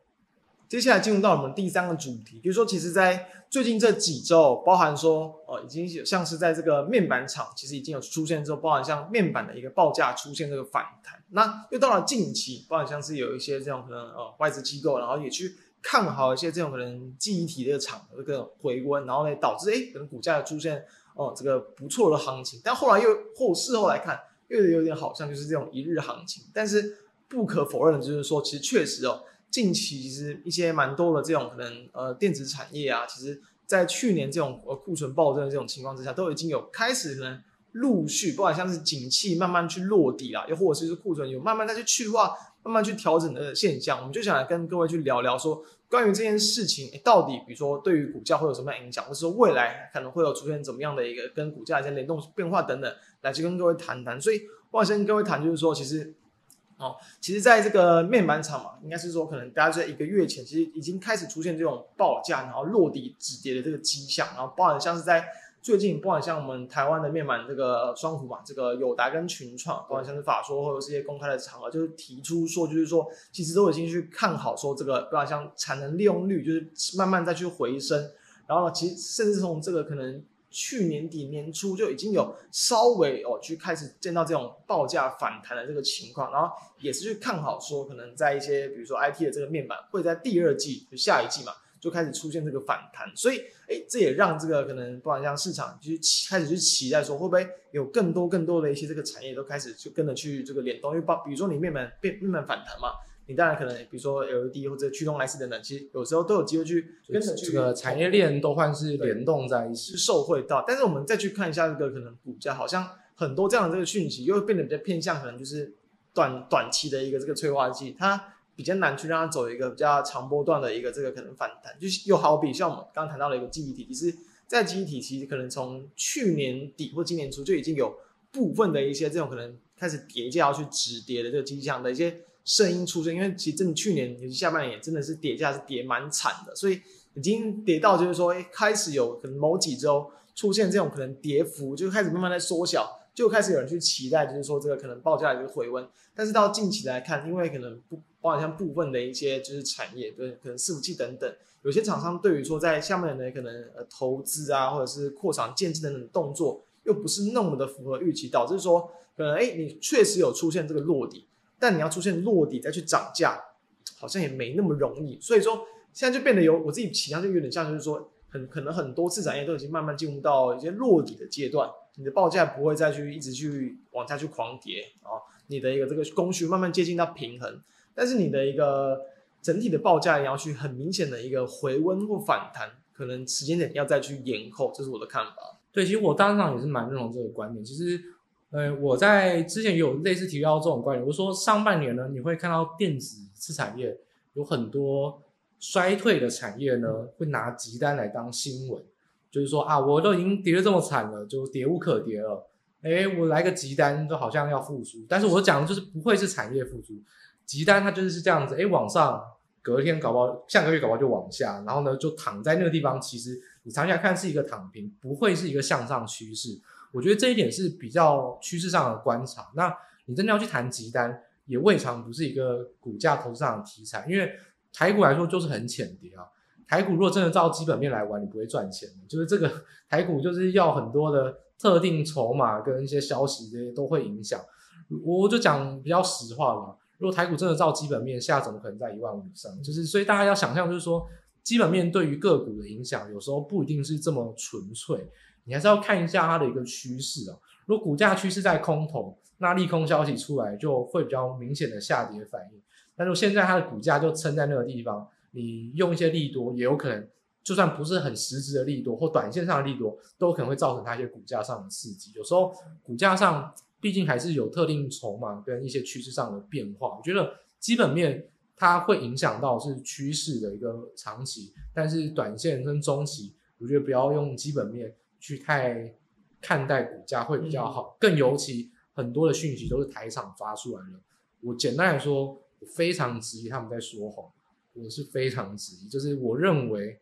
接下来进入到我们第三个主题，就是说，其实，在最近这几周，包含说，呃，已经有像是在这个面板厂，其实已经有出现之后，包含像面板的一个报价出现这个反弹。那又到了近期，包含像是有一些这种可能呃外资机构，然后也去。看好一些这种可能记忆体的厂的这个回温，然后呢导致哎可能股价出现哦这个不错的行情，但后来又后事后来看又有点好像就是这种一日行情，但是不可否认的就是说其实确实哦近期其实一些蛮多的这种可能呃电子产业啊，其实在去年这种呃库存暴增的这种情况之下，都已经有开始可能陆续不管像是景气慢慢去落底啦，又或者是库存有慢慢再去去化。慢慢去调整的现象，我们就想来跟各位去聊聊说，关于这件事情，到底比如说对于股价会有什么样影响，或者说未来可能会有出现怎么样的一个跟股价一些联动变化等等，来去跟各位谈谈。所以我想先跟各位谈，就是说，其实哦，其实在这个面板厂嘛，应该是说可能大家在一个月前，其实已经开始出现这种报价然后落底止跌的这个迹象，然后包含像是在。最近不管像我们台湾的面板这个双虎嘛，这个友达跟群创，不管像是法说或者是一些公开的场合，就是提出说，就是说其实都已经去看好说这个，不管像产能利用率就是慢慢再去回升，然后呢，其实甚至从这个可能去年底年初就已经有稍微哦去开始见到这种报价反弹的这个情况，然后也是去看好说可能在一些比如说 IT 的这个面板会在第二季就下一季嘛。就开始出现这个反弹，所以诶，这也让这个可能不管像市场，就是开始去期待说，会不会有更多更多的一些这个产业都开始就跟着去这个联动，因为包比如说你面板变面板反弹嘛，你当然可能比如说 LED 或者驱动 IC 等等，其实有时候都有机会去跟着这个产业链都算是联动在一起，是受惠到。但是我们再去看一下这个可能股价，好像很多这样的这个讯息，又会变得比较偏向可能就是短短期的一个这个催化剂，它比较难去让它走一个比较长波段的一个这个可能反弹。就是又好比像我们刚刚谈到了一个记忆体，其实在记忆体其实可能从去年底或今年初就已经有部分的一些这种可能开始叠加要去止跌的这个迹象的一些声音出现，因为其实真的去年尤其下半年真的是跌价是跌蛮惨的，所以已经跌到就是说，哎，开始有可能某几周出现这种可能跌幅就开始慢慢在缩小，就开始有人去期待，就是说这个可能报价的一个回温。但是到近期来看，因为可能不包含像部分的一些就是产业，对，可能伺服器等等，有些厂商对于说在下半年的可能呃投资啊，或者是扩厂建制等等动作，又不是那么的符合预期，导致说可能哎，你确实有出现这个落底。但你要出现落底再去涨价，好像也没那么容易。所以说现在就变得有我自己倾向就有点像，就是说很可能很多次产业都已经慢慢进入到一些落底的阶段，你的报价不会再去一直去往下去狂跌啊，你的一个这个供需慢慢接近到平衡，但是你的一个整体的报价也要去很明显的一个回温或反弹，可能时间点要再去延后，这是我的看法。对，其实我当场也是蛮认同这个观点，其实。呃，我在之前也有类似提到这种观点，我说上半年呢，你会看到电子次产业有很多衰退的产业呢，会拿急单来当新闻，就是说啊，我都已经跌得这么惨了，就跌无可跌了，哎，我来个急单，就好像要复苏，但是我讲的就是不会是产业复苏，急单它就是是这样子，哎，往上，隔天搞不好下个月搞不好就往下，然后呢就躺在那个地方，其实你长期来看是一个躺平，不会是一个向上趋势。我觉得这一点是比较趋势上的观察。那你真的要去谈急单，也未尝不是一个股价投资上的题材。因为台股来说就是很浅碟啊。台股如果真的照基本面来玩，你不会赚钱的。就是这个台股就是要很多的特定筹码跟一些消息这些都会影响。我就讲比较实话嘛。如果台股真的照基本面，下怎么可能在一万五以上？就是所以大家要想象，就是说基本面对于个股的影响，有时候不一定是这么纯粹。你还是要看一下它的一个趋势啊。如果股价趋势在空头，那利空消息出来就会比较明显的下跌反应。但是现在它的股价就撑在那个地方，你用一些利多，也有可能就算不是很实质的利多或短线上的利多，都可能会造成它一些股价上的刺激。有时候股价上毕竟还是有特定筹码跟一些趋势上的变化。我觉得基本面它会影响到是趋势的一个长期，但是短线跟中期，我觉得不要用基本面。去太看待股价会比较好，更尤其很多的讯息都是台场发出来的。我简单来说，我非常质疑他们在说谎，我是非常质疑。就是我认为，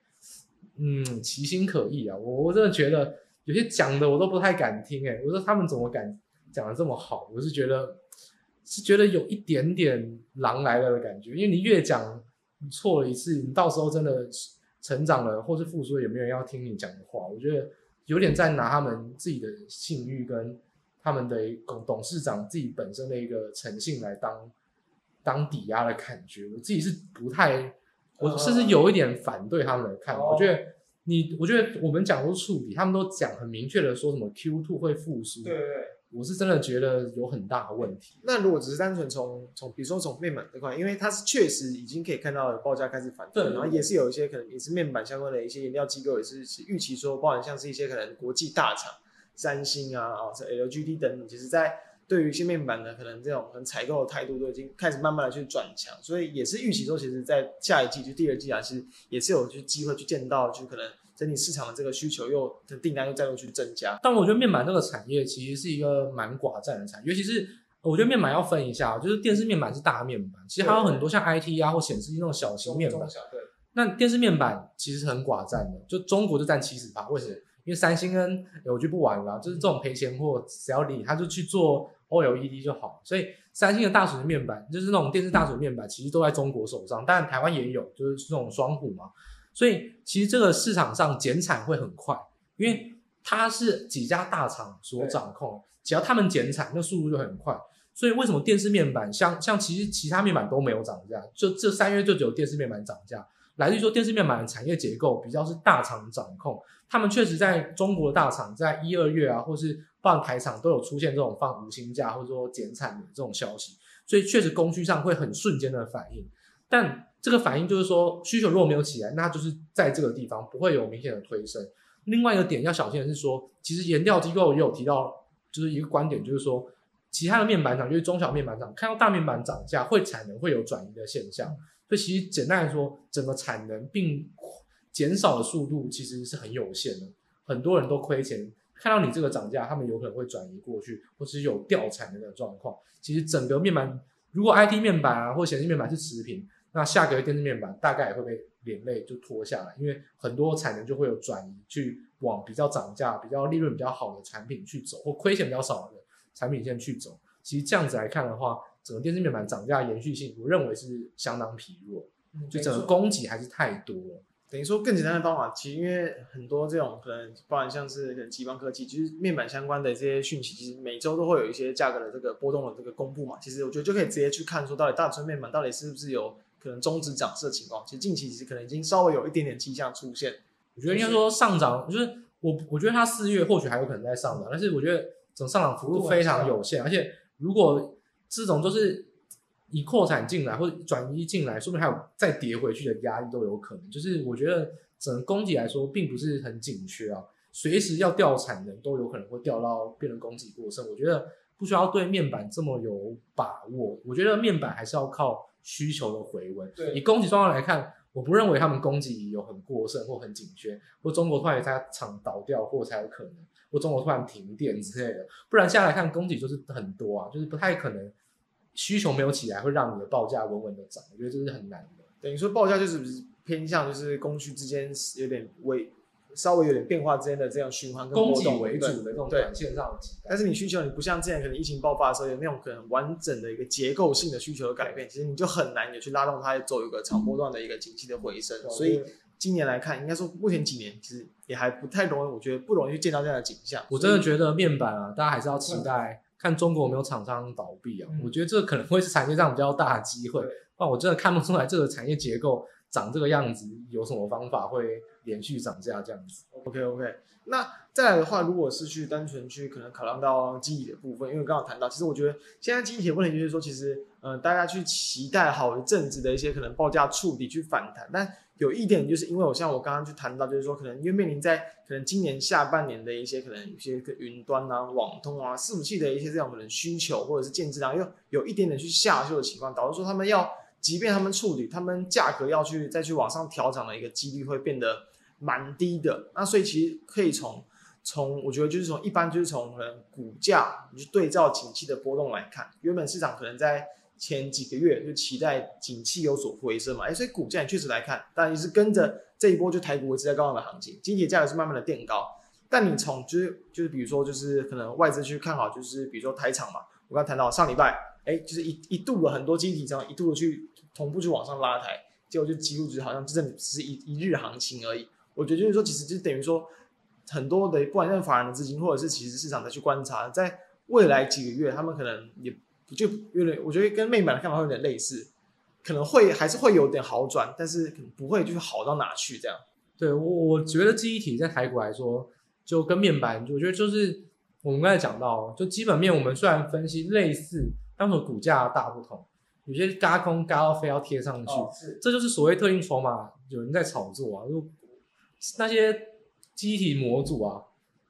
嗯，其心可疑啊，我我真的觉得有些讲的我都不太敢听，哎，我说他们怎么敢讲的这么好？我是觉得是觉得有一点点狼来了的感觉，因为你越讲错了一次，你到时候真的成长了或是复苏，也没有人要听你讲的话。我觉得。有点在拿他们自己的信誉跟他们的董董事长自己本身的一个诚信来当当抵押的感觉，我自己是不太，我甚至有一点反对他们的看法。我觉得你，我觉得我们讲都是触底，他们都讲很明确的说什么 Q two 会复苏。对对对。我是真的觉得有很大的问题。那如果只是单纯从从，比如说从面板这块，因为它是确实已经可以看到报价开始反弹，然后也是有一些可能也是面板相关的一些研料机构也是预期说，包含像是一些可能国际大厂，三星啊啊，这 LGD 等等，其实在对于一些面板的可能这种可能采购的态度都已经开始慢慢的去转强，所以也是预期说，其实在下一季就第二季啊，其实也是有就机会去见到就可能。整体市场的这个需求又的订单又再度去增加，但我觉得面板这个产业其实是一个蛮寡占的产业，尤其是我觉得面板要分一下，就是电视面板是大面板，其实还有很多像 IT 啊或显示器那种小型面板。对。那电视面板其实很寡占的，就中国就占七十趴，为什么？因为三星跟我就不玩了，就是这种赔钱货，只要理他就去做 OLED 就好。所以三星的大尺寸面板，就是那种电视大尺寸面板，其实都在中国手上，当然台湾也有，就是这种双虎嘛。所以其实这个市场上减产会很快，因为它是几家大厂所掌控，只要他们减产，那速度就很快。所以为什么电视面板像像其实其他面板都没有涨价，就这三月就只有电视面板涨价，来自于说电视面板的产业结构比较是大厂掌控，他们确实在中国的大厂在一二月啊，或是放台厂都有出现这种放无薪假或者说减产的这种消息，所以确实供需上会很瞬间的反应，但。这个反应就是说，需求如果没有起来，那就是在这个地方不会有明显的推升。另外一个点要小心的是说，其实研调机构也有提到就是一个观点，就是说，其他的面板厂，就是中小面板厂，看到大面板涨价，会产能会有转移的现象。所以其实简单来说，整个产能并减少的速度其实是很有限的，很多人都亏钱。看到你这个涨价，他们有可能会转移过去，或是有掉产能的状况。其实整个面板，如果 IT 面板啊或显示面板是持平，那下个月电视面板大概也会被连累就拖下来，因为很多产能就会有转移去往比较涨价、比较利润比较好的产品去走，或亏钱比较少的产品线去走。其实这样子来看的话，整个电视面板涨价延续性，我认为是相当疲弱，就整个供给还是太多了。等于说更简单的方法，其实因为很多这种可能，包含像是可能极邦科技，其实面板相关的这些讯息，其实每周都会有一些价格的这个波动的这个公布嘛。其实我觉得就可以直接去看说，到底大尺寸面板到底是不是有可能终止涨势的情况。其实近期其实可能已经稍微有一点点迹象出现。我觉得应该说上涨，就是我我觉得它四月或许还有可能在上涨，但是我觉得整上涨幅度非常有限，而且如果这种都是。以扩产进来或者转移进来，说不定还有再跌回去的压力都有可能。就是我觉得整个供给来说，并不是很紧缺啊，随时要掉产能都有可能会掉到变成供给过剩。我觉得不需要对面板这么有把握。我觉得面板还是要靠需求的回温。对，以供给状况来看，我不认为他们供给有很过剩或很紧缺，或中国突然有家厂倒掉或才有可能，或中国突然停电之类的。不然现在来看，供给就是很多啊，就是不太可能。需求没有起来，会让你的报价稳稳的涨，我觉得这是很难的。等于说报价就是偏向就是供需之间有点微稍微有点变化之间的这样循环跟波动，供给为主的这种短线上的。但是你需求你不像之前可能疫情爆发的时候有那种可能完整的一个结构性的需求的改变，其实你就很难有去拉动它走一个长波段的一个景气的回升。所以今年来看，应该说目前几年其实也还不太容易，我觉得不容易去见到这样的景象。我真的觉得面板啊，大家还是要期待。看中国有没有厂商倒闭啊？嗯、我觉得这可能会是产业上比较大的机会。那我真的看不出来这个产业结构长这个样子，有什么方法会连续涨价这样子？OK OK。那再来的话，如果是去单纯去可能考量到记忆的部分，因为刚刚谈到，其实我觉得现在记忆体的问题就是说，其实嗯、大家去期待好一阵子的一些可能报价触底去反弹，但有一点就是因为我像我刚刚去谈到，就是说可能因为面临在可能今年下半年的一些可能有些个云端啊、网通啊、伺服器的一些这种可能需求或者是建置量又有一点点去下修的情况，导致说他们要即便他们处理，他们价格要去再去往上调涨的一个几率会变得蛮低的。那所以其实可以从从我觉得就是从一般就是从可能股价你去对照景气的波动来看，原本市场可能在。前几个月就期待景气有所回升嘛，哎，所以股价确实来看，当然也是跟着这一波就台股维持在高档的行情，经济价格是慢慢的垫高。但你从就是就是比如说就是可能外资去看好，就是比如说台厂嘛，我刚谈到上礼拜，哎，就是一一度了很多经济体这样一度的去同步去往上拉抬，结果就几乎就是好像真的只是一一日行情而已。我觉得就是说，其实就等于说很多的不管是法人的资金，或者是其实市场在去观察，在未来几个月，他们可能也。就有点，我觉得跟面板的看法有点类似，可能会还是会有点好转，但是可能不会就是好到哪去这样。对，我我觉得记忆体在台股来说，就跟面板，我觉得就是我们刚才讲到，就基本面我们虽然分析类似，但是股价大不同，有些嘎空嘎到非要贴上去，哦、这就是所谓特定筹码，有人在炒作啊，就那些记忆体模组啊，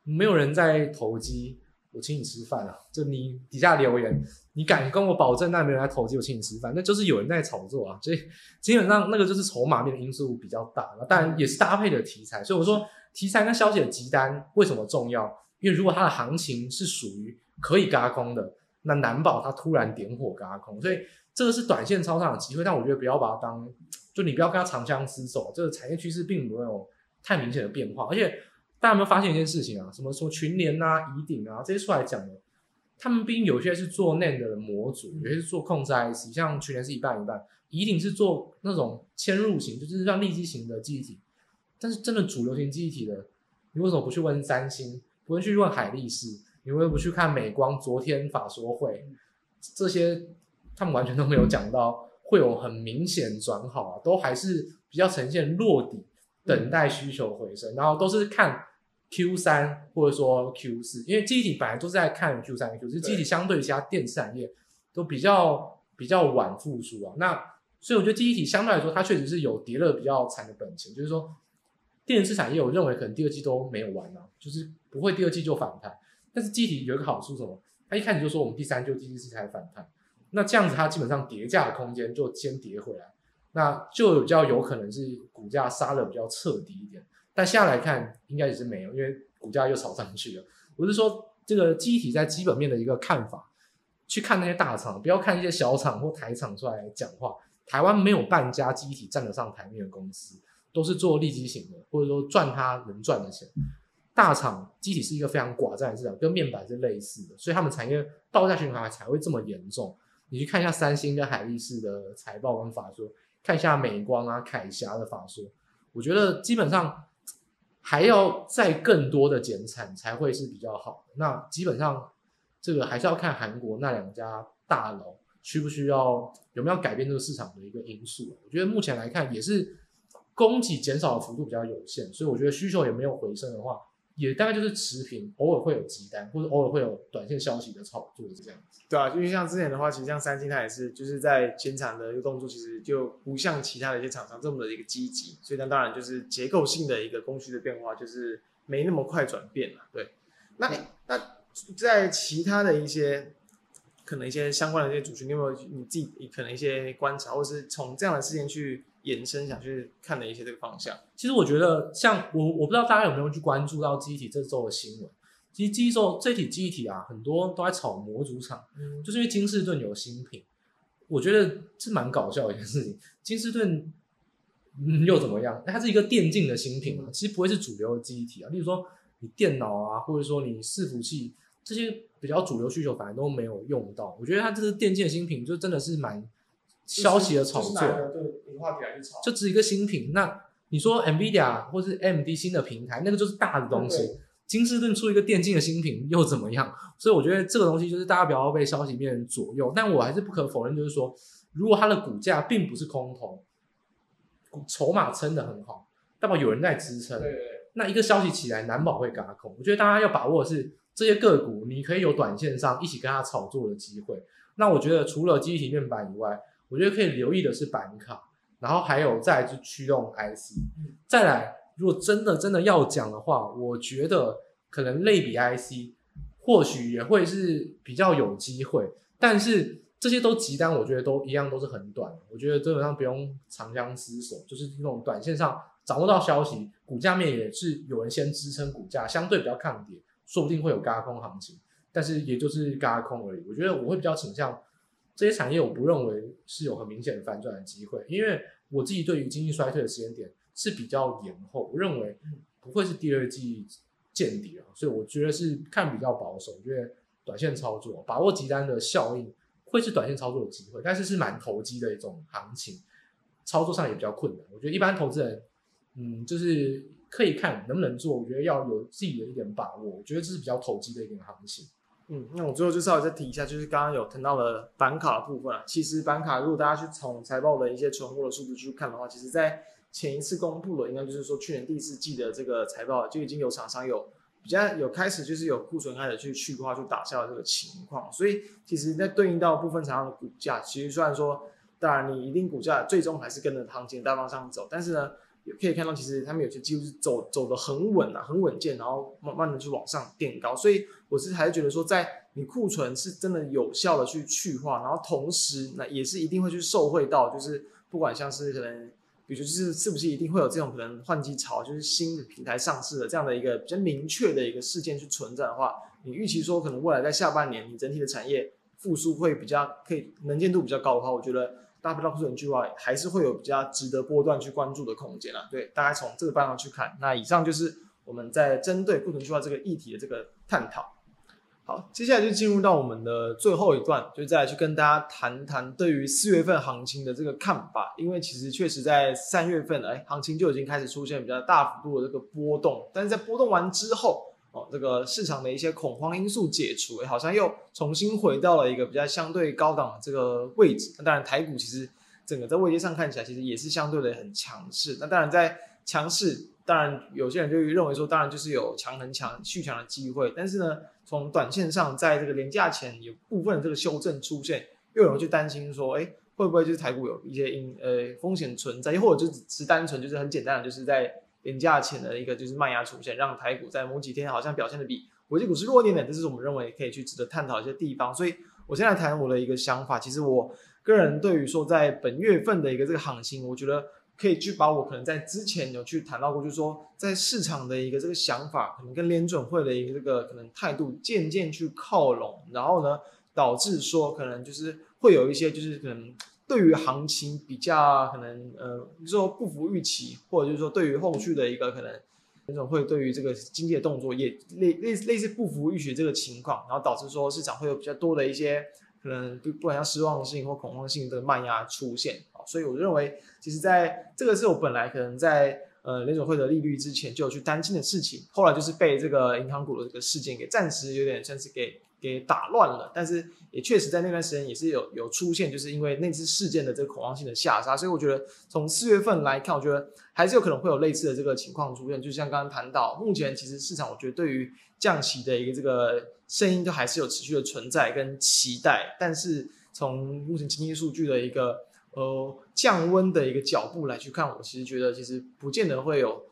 没有人在投机。我请你吃饭啊！就你底下留言，你敢跟我保证那没人来投机，我请你吃饭，那就是有人在炒作啊！所以基本上那个就是筹码面的因素比较大，当然也是搭配的题材。所以我说题材跟消息的集单为什么重要？因为如果它的行情是属于可以嘎空的，那难保它突然点火嘎空。所以这个是短线超上的机会，但我觉得不要把它当，就你不要跟它长相厮守。这个产业趋势并没有太明显的变化，而且。大家有没有发现一件事情啊？什么说群联啊、宜鼎啊这些出来讲的，他们毕竟有些是做 NAND 的模组，有些是做控制 IC，像群联是一半一半，宜鼎是做那种嵌入型，就是像立基型的记忆体。但是真的主流型记忆体的，你为什么不去问三星？不会去问海力士？你为什么不去看美光？昨天法说会这些，他们完全都没有讲到会有很明显转好啊，都还是比较呈现落底，等待需求回升，然后都是看。Q 三或者说 Q 四，因为记忆体本来都是在看 Q 三、Q 四，记忆体相对于其他电子产业都比较比较晚复苏啊。那所以我觉得记忆体相对来说，它确实是有跌了比较惨的本钱，就是说电子产业我认为可能第二季都没有完啊，就是不会第二季就反弹。但是记忆体有一个好处什么？它一开始就说我们第三季、第四季才反弹，那这样子它基本上跌价的空间就先跌回来，那就比较有可能是股价杀的比较彻底一点。但现在来看，应该也是没有，因为股价又炒上去了。我是说，这个机体在基本面的一个看法，去看那些大厂，不要看一些小厂或台厂出来讲话。台湾没有半家机体站得上台面的公司，都是做利基型的，或者说赚它能赚的钱。大厂机体是一个非常寡占的市场，跟面板是类似的，所以他们产业倒下循环才会这么严重。你去看一下三星跟海力士的财报跟法说，看一下美光啊、凯霞的法说，我觉得基本上还要再更多的减产才会是比较好的。那基本上这个还是要看韩国那两家大佬需不需要有没有改变这个市场的一个因素。我觉得目前来看也是供给减少的幅度比较有限，所以我觉得需求也没有回升的话。也大概就是持平，偶尔会有急单，或者偶尔会有短线消息的炒作，是这样子。对啊，因为像之前的话，其实像三星，它也是就是在减产的一个动作，其实就不像其他的一些厂商这么的一个积极，所以那当然就是结构性的一个供需的变化，就是没那么快转变了。对，那那在其他的一些可能一些相关的一些族群，你有没有你自己可能一些观察，或是从这样的事件去？延伸想去看的一些这个方向，其实我觉得像我，我不知道大家有没有去关注到记忆体这周的新闻。其实记忆周这体记忆体啊，很多都在炒模组厂，嗯、就是因为金士顿有新品，我觉得是蛮搞笑的一件事情。金士顿、嗯、又怎么样？它是一个电竞的新品嘛，其实不会是主流的记忆体啊。例如说你电脑啊，或者说你伺服器这些比较主流需求，反而都没有用到。我觉得它这是电竞的新品就真的是蛮。消息的炒作，就只一个新品。那你说 NVIDIA 或是 AMD 新的平台，那个就是大的东西。金士顿出一个电竞的新品又怎么样？所以我觉得这个东西就是大家不要被消息面左右。但我还是不可否认，就是说，如果它的股价并不是空头，筹码撑得很好，代表有人在支撑。那一个消息起来，难保会嘎空。我觉得大家要把握的是这些个股，你可以有短线上一起跟它炒作的机会。那我觉得除了记忆体面板以外，我觉得可以留意的是板卡，然后还有再来就驱动 IC，再来如果真的真的要讲的话，我觉得可能类比 IC 或许也会是比较有机会，但是这些都急单，我觉得都一样都是很短，我觉得基本上不用长相厮守，就是那种短线上掌握到消息，股价面也是有人先支撑股价，相对比较抗跌，说不定会有轧空行情，但是也就是嘎空而已，我觉得我会比较倾向。这些产业我不认为是有很明显的反转的机会，因为我自己对于经济衰退的时间点是比较延后，我认为不会是第二季见底了，所以我觉得是看比较保守，我觉得短线操作把握急单的效应会是短线操作的机会，但是是蛮投机的一种行情，操作上也比较困难。我觉得一般投资人，嗯，就是可以看能不能做，我觉得要有自己的一点把握，我觉得这是比较投机的一点行情。嗯，那我最后就稍微再提一下，就是刚刚有谈到的板卡的部分啊。其实板卡如果大家去从财报的一些存货的数字去看的话，其实在前一次公布了，应该就是说去年第四季的这个财报就已经有厂商有比较有开始就是有库存开始去去化去打消这个情况。所以其实在对应到部分厂商的股价，其实虽然说，当然你一定股价最终还是跟着行情大方向走，但是呢。也可以看到，其实他们有些几乎是走走的很稳啊，很稳健，然后慢慢的去往上垫高。所以我是还是觉得说，在你库存是真的有效的去去化，然后同时那也是一定会去受惠到，就是不管像是可能，比如说就是是不是一定会有这种可能换机潮，就是新的平台上市的这样的一个比较明确的一个事件去存在的话，你预期说可能未来在下半年你整体的产业复苏会比较可以能见度比较高的话，我觉得。大不了库存去化，还是会有比较值得波段去关注的空间啊。对，大概从这个方向去看。那以上就是我们在针对库存去化这个议题的这个探讨。好，接下来就进入到我们的最后一段，就再来去跟大家谈谈对于四月份行情的这个看法。因为其实确实在三月份，哎，行情就已经开始出现比较大幅度的这个波动，但是在波动完之后。哦，这个市场的一些恐慌因素解除，好像又重新回到了一个比较相对高档的这个位置。那当然，台股其实整个在位阶上看起来，其实也是相对的很强势。那当然，在强势，当然有些人就认为说，当然就是有强很强续强的机会。但是呢，从短线上，在这个连假前有部分的这个修正出现，又有人去担心说，哎，会不会就是台股有一些因呃风险存在，又或者就只是单纯就是很简单的就是在。廉价钱的一个就是卖压出现，让台股在某几天好像表现的比国际股市弱一点点，这是我们认为可以去值得探讨一些地方。所以我现在谈我的一个想法，其实我个人对于说在本月份的一个这个行情，我觉得可以去把我可能在之前有去谈到过，就是说在市场的一个这个想法，可能跟联准会的一个这个可能态度渐渐去靠拢，然后呢，导致说可能就是会有一些就是可能。对于行情比较可能呃，说不符预期，或者就是说对于后续的一个可能，那种会对于这个经济的动作也类类似类似不符预期这个情况，然后导致说市场会有比较多的一些可能不不管像失望性或恐慌性的卖压出现啊，所以我认为其实在这个是我本来可能在呃联总会的利率之前就有去担心的事情，后来就是被这个银行股的这个事件给暂时有点像是给。给打乱了，但是也确实在那段时间也是有有出现，就是因为那次事件的这个恐慌性的下杀，所以我觉得从四月份来看，我觉得还是有可能会有类似的这个情况出现。就像刚刚谈到，目前其实市场我觉得对于降息的一个这个声音都还是有持续的存在跟期待，但是从目前经济数据的一个呃降温的一个脚步来去看，我其实觉得其实不见得会有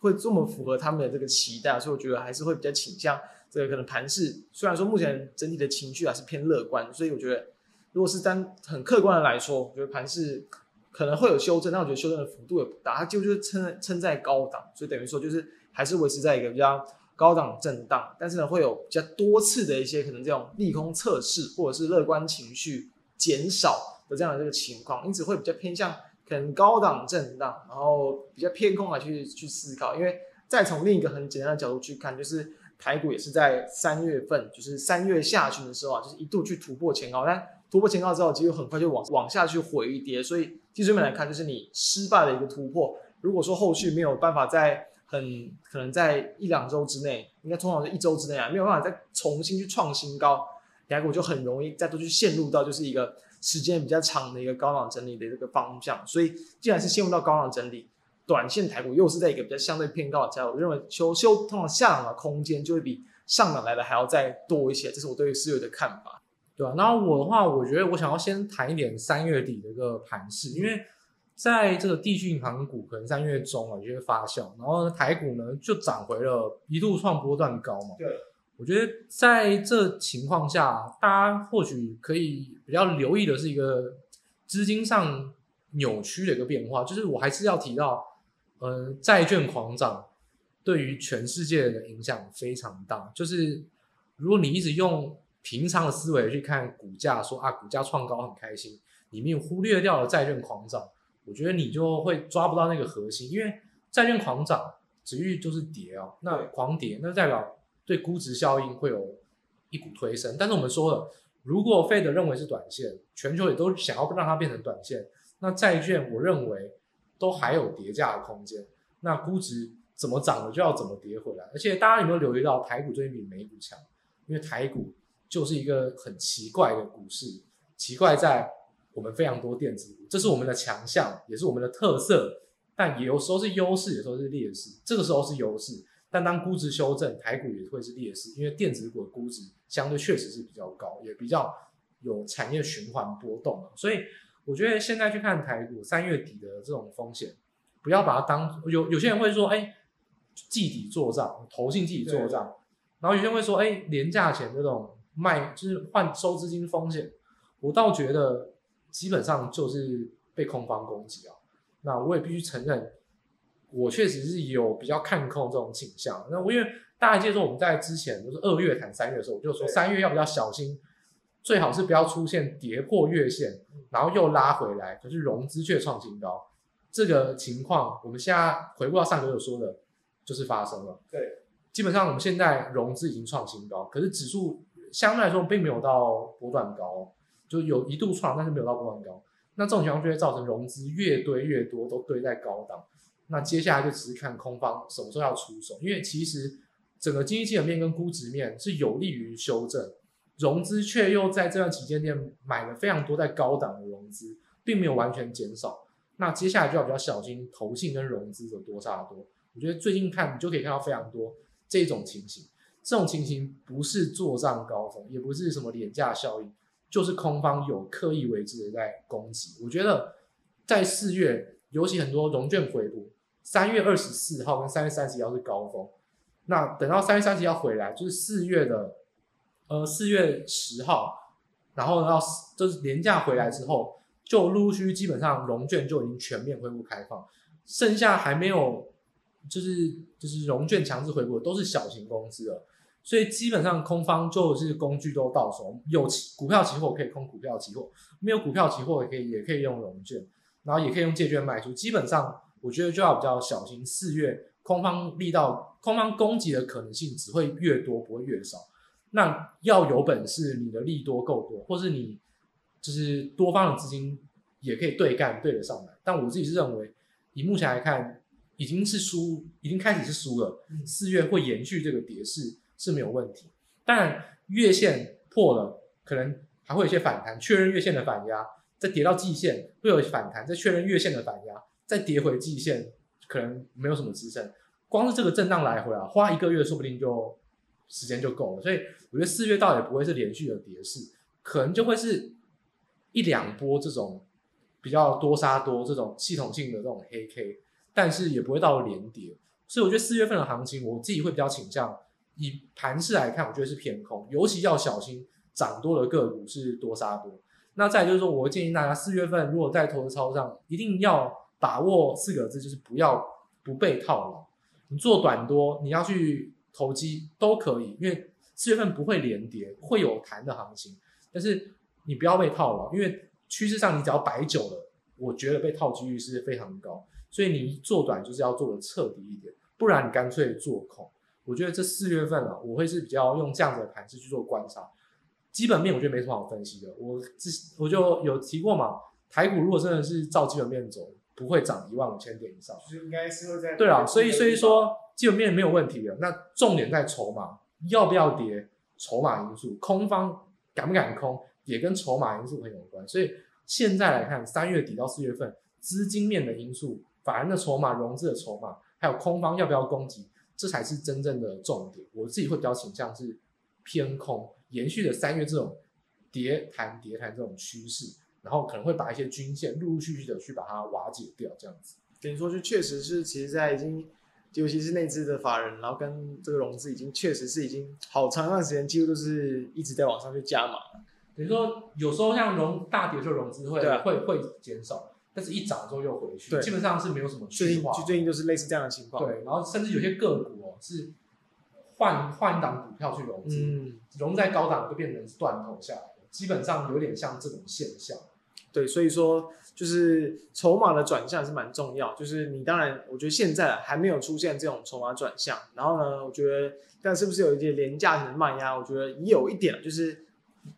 会这么符合他们的这个期待，所以我觉得还是会比较倾向。这个可能盘势虽然说目前整体的情绪还是偏乐观，所以我觉得如果是单很客观的来说，我觉得盘势可能会有修正，但我觉得修正的幅度也不大，它就就是撑撑在高档，所以等于说就是还是维持在一个比较高档震荡，但是呢会有比较多次的一些可能这种利空测试或者是乐观情绪减少的这样的这个情况，因此会比较偏向可能高档震荡，然后比较偏空来去去思考，因为再从另一个很简单的角度去看，就是。台股也是在三月份，就是三月下旬的时候啊，就是一度去突破前高，但突破前高之后，其实很快就往往下去回跌。所以技术面来看，就是你失败的一个突破。如果说后续没有办法在很可能在一两周之内，应该通常是一周之内啊，没有办法再重新去创新高，台股就很容易再度去陷入到就是一个时间比较长的一个高档整理的这个方向。所以既然是陷入到高档整理。短线台股又是在一个比较相对偏高的价位，我认为修修通常下档的空间就会比上档来的还要再多一些，这是我对于四月的看法，对吧？然后我的话，我觉得我想要先谈一点三月底的一个盘势，因为在这个地区银行股可能三月中啊就会发酵，然后台股呢就涨回了一度创波段高嘛。对，我觉得在这情况下，大家或许可以比较留意的是一个资金上扭曲的一个变化，就是我还是要提到。呃，债券狂涨对于全世界的影响非常大。就是如果你一直用平常的思维去看股价，说啊股价创高很开心，你没有忽略掉了债券狂涨，我觉得你就会抓不到那个核心。因为债券狂涨，指率就是跌哦，那狂跌，那代表对估值效应会有一股推升。但是我们说了，如果费德认为是短线，全球也都想要让它变成短线，那债券我认为。都还有叠价的空间，那估值怎么涨了就要怎么跌回来。而且大家有没有留意到台股最近比美股强？因为台股就是一个很奇怪的股市，奇怪在我们非常多电子股，这是我们的强项，也是我们的特色，但也有时候是优势，有时候是劣势。这个时候是优势，但当估值修正，台股也会是劣势，因为电子股的估值相对确实是比较高，也比较有产业循环波动，所以。我觉得现在去看台股三月底的这种风险，不要把它当有有些人会说，哎，季底做账，投信季底做账，然后有些人会说，哎，廉价钱这种卖就是换收资金风险，我倒觉得基本上就是被空方攻击啊。那我也必须承认，我确实是有比较看空这种倾向。那我因为大家记得说我们在之前就是二月谈三月的时候，我就说三月要比较小心。最好是不要出现跌破月线，然后又拉回来，可是融资却创新高，这个情况我们现在回顾到上个月说的，就是发生了。对，基本上我们现在融资已经创新高，可是指数相对来说并没有到波段高，就有一度创，但是没有到波段高。那这种情况就会造成融资越堆越多，都堆在高档。那接下来就只是看空方什么时候要出手，因为其实整个经济基本面跟估值面是有利于修正。融资却又在这段期间内买了非常多在高档的融资，并没有完全减少。那接下来就要比较小心投信跟融资的多差多。我觉得最近看你就可以看到非常多这种情形。这种情形不是做账高峰，也不是什么廉价效应，就是空方有刻意为之的在攻击。我觉得在四月，尤其很多融券回补，三月二十四号跟三月三十一号是高峰。那等到三月三十号回来，就是四月的，呃，四月十号，然后到就是年假回来之后，就陆陆续续基本上融券就已经全面恢复开放，剩下还没有就是就是融券强制回补的都是小型公司了，所以基本上空方就是工具都到手，有股票期货可以空股票期货，没有股票期货也可以也可以用融券，然后也可以用借券卖出，基本上我觉得就要比较小心，四月。空方力道，空方攻击的可能性只会越多，不会越少。那要有本事，你的利多够多，或是你就是多方的资金也可以对干对得上来。但我自己是认为，以目前来看，已经是输，已经开始是输了。四月会延续这个跌势是没有问题。当然，月线破了，可能还会有一些反弹，确认月线的反压，再跌到季线会有反弹，再确认月线的反压，再跌回季线。可能没有什么支撑，光是这个震荡来回啊，花一个月说不定就时间就够了。所以我觉得四月倒也不会是连续的跌势，可能就会是一两波这种比较多杀多这种系统性的这种黑 K，但是也不会到连跌。所以我觉得四月份的行情，我自己会比较倾向以盘势来看，我觉得是偏空，尤其要小心涨多的个股是多杀多。那再就是说，我建议大家四月份如果在投资操上一定要。把握四个字就是不要不被套牢。你做短多，你要去投机都可以，因为四月份不会连跌，会有弹的行情。但是你不要被套牢，因为趋势上你只要摆久了，我觉得被套几率是非常高。所以你做短就是要做的彻底一点，不然你干脆做空。我觉得这四月份啊，我会是比较用这样子的盘势去做观察。基本面我觉得没什么好分析的，我之我就有提过嘛，台股如果真的是照基本面走。不会涨一万五千点以上，就是应该是会在对啊，所以所以说基本面没有问题的，那重点在筹码要不要跌，筹码因素，空方敢不敢空也跟筹码因素很有关。所以现在来看，三月底到四月份资金面的因素、法人的筹码、融资的筹码，还有空方要不要攻击，这才是真正的重点。我自己会比较倾向是偏空，延续的三月这种跌弹跌弹这种趋势。然后可能会把一些均线陆陆续续的去把它瓦解掉，这样子。等于说，就确实是，其实，在已经，尤其是内资的法人，然后跟这个融资已经确实是已经好长一段时间，几乎都是一直在往上去加码。等于说，有时候像融大跌就融资会、啊、会会减少，但是一涨之后又回去，基本上是没有什么最近最近就是类似这样的情况。对，然后甚至有些个股哦是换换档股票去融资，嗯、融在高档就变成断头下来，基本上有点像这种现象。对，所以说就是筹码的转向是蛮重要。就是你当然，我觉得现在还没有出现这种筹码转向。然后呢，我觉得，但是不是有一些廉价型的卖压？我觉得也有一点，就是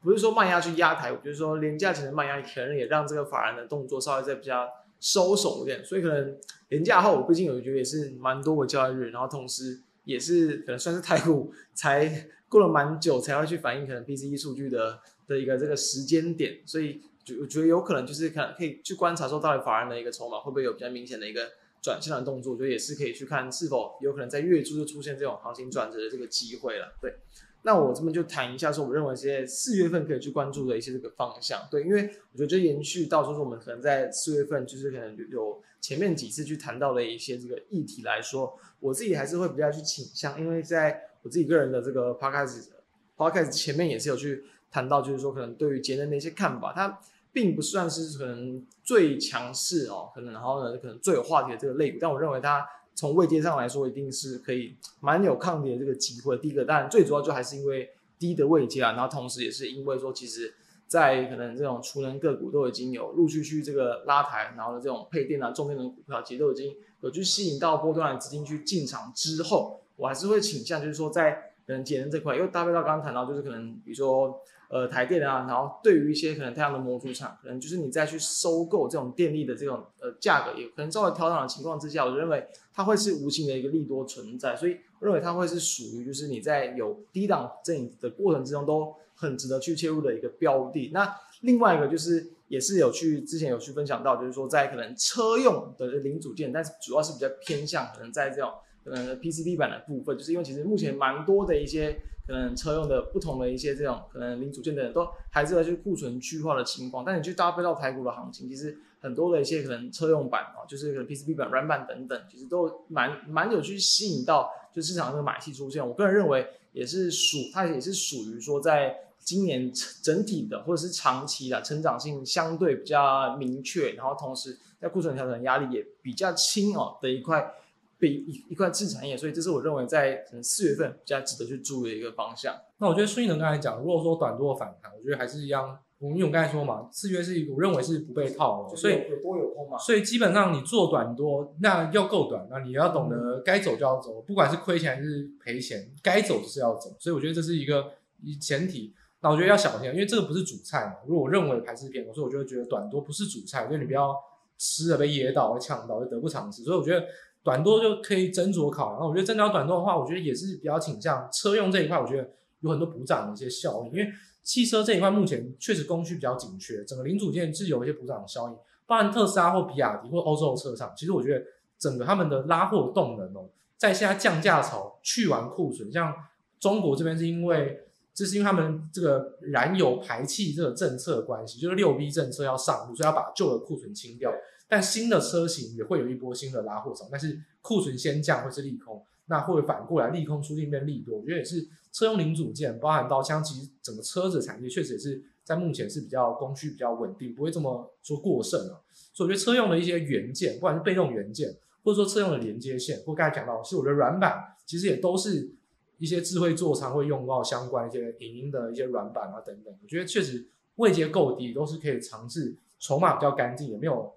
不是说卖压去压台，我觉得说廉价型的卖压可能也让这个法人的动作稍微再比较收手一点。所以可能廉价后，毕竟我觉得也是蛮多个交易日，然后同时也是可能算是台股才过了蛮久才会去反映可能 PCE 数据的的一个这个时间点，所以。就我觉得有可能就是可能可以去观察说，到底法人的一个筹码会不会有比较明显的一个转向的动作？我觉得也是可以去看是否有可能在月初就出现这种行情转折的这个机会了。对，那我这边就谈一下说，我认为这些四月份可以去关注的一些这个方向。对，因为我觉得就延续到说我们可能在四月份就是可能有前面几次去谈到的一些这个议题来说，我自己还是会比较去倾向，因为在我自己个人的这个 podcast podcast 前面也是有去谈到，就是说可能对于节能的一些看法，它。并不算是可能最强势哦，可能然后呢，可能最有话题的这个类股，但我认为它从位阶上来说，一定是可以蛮有抗跌的这个机会。第一个，当然最主要就还是因为低的位阶啊，然后同时也是因为说，其实，在可能这种储能个股都已经有陆续去这个拉抬，然后呢，这种配电啊、重电的股票，其实都已经有去吸引到波段资金去进场之后，我还是会倾向就是说，在可能节能这块，因为搭配到刚刚谈到，就是可能比如说。呃，台电啊，然后对于一些可能太阳能模组厂，可能就是你再去收购这种电力的这种呃价格，也可能稍微调整的情况之下，我认为它会是无形的一个利多存在，所以我认为它会是属于就是你在有低档阵营的过程之中都很值得去切入的一个标的。那另外一个就是也是有去之前有去分享到，就是说在可能车用的零组件，但是主要是比较偏向可能在这种可能 PCB 板的部分，就是因为其实目前蛮多的一些。可能车用的不同的一些这种可能零组件的都还是在去库存去化的情况，但你去搭配到台股的行情，其实很多的一些可能车用板啊，就是可能 PCB 板、软板等等，其实都蛮蛮有去吸引到，就市场这个买气出现，我个人认为也是属它也是属于说在今年整体的或者是长期的成长性相对比较明确，然后同时在库存调整压力也比较轻哦的一块。比一一块次产业，所以这是我认为在可能四月份比较值得去注意的一个方向。那我觉得孙艺能刚才讲，如果说短多的反弹，我觉得还是一样。我们因为我刚才说嘛，四月是我认为是不被套的，所以有多有空嘛。所以基本上你做短多，那要够短，那你要懂得该走就要走，不管是亏钱还是赔钱，该走就是要走。所以我觉得这是一个前提。那我觉得要小心，因为这个不是主菜嘛。如果我认为盘势偏，所以我就会觉得短多不是主菜，所以你不要吃了被噎到、被呛到，就得不偿失。所以我觉得。短多就可以斟酌考，然后我觉得真的要短多的话，我觉得也是比较倾向车用这一块，我觉得有很多补涨的一些效应，因为汽车这一块目前确实供需比较紧缺，整个零组件是有一些补涨的效应，包含特斯拉或比亚迪或欧洲的车厂，其实我觉得整个他们的拉货动能哦，在现在降价潮去完库存，像中国这边是因为这是因为他们这个燃油排气这个政策关系，就是六 B 政策要上路，所以要把旧的库存清掉。但新的车型也会有一波新的拉货潮，但是库存先降会是利空，那会反过来利空出尽变利多。我觉得也是车用零组件，包含刀枪，其实整个车子产业确实也是在目前是比较供需比较稳定，不会这么说过剩啊。所以我觉得车用的一些元件，不管是被动元件，或者说车用的连接线，或刚才讲到，是我觉得软板其实也都是一些智慧座舱会用到相关一些影音的一些软板啊等等。我觉得确实位阶够低，都是可以尝试，筹码比较干净，也没有。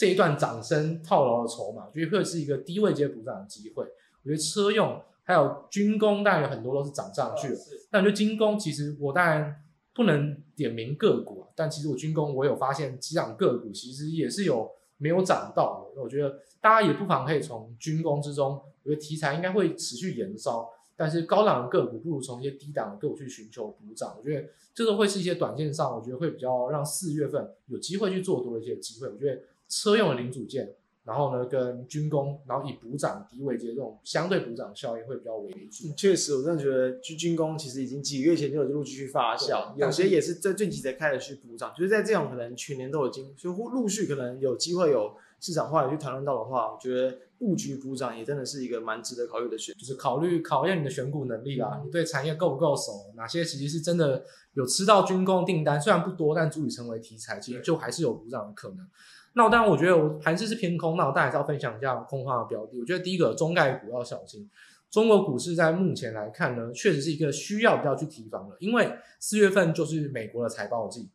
这一段涨升套牢的筹码，觉得会是一个低位接补涨的机会。我觉得车用还有军工，当然有很多都是涨上去了。但我觉得军工，其实我当然不能点名个股啊，但其实我军工我有发现几档个股其实也是有没有涨到的。我觉得大家也不妨可以从军工之中，我觉得题材应该会持续延烧，但是高档的个股不如从一些低档的个股去寻求补涨。我觉得这个会是一些短线上，我觉得会比较让四月份有机会去做多的一些机会。我觉得。车用的零组件，然后呢，跟军工，然后以补涨低位阶这种相对补涨效应会比较为主。确实，我真的觉得军军工其实已经几个月前就有陆续去发酵，有些也是在最近才开始去补涨。就是在这种可能全年都已经，就陆续可能有机会有市场化去谈论到的话，我觉得布局股涨也真的是一个蛮值得考虑的选，就是考虑考验你的选股能力啦，嗯、你对产业够不够熟，哪些其实是真的有吃到军工订单，虽然不多，但足以成为题材，其实就还是有股涨的可能。那我当然，我觉得我盘势是偏空，那我当然还是要分享一下空方的标的。我觉得第一个中概股要小心。中国股市在目前来看呢，确实是一个需要比较去提防的，因为四月份就是美国的财报季，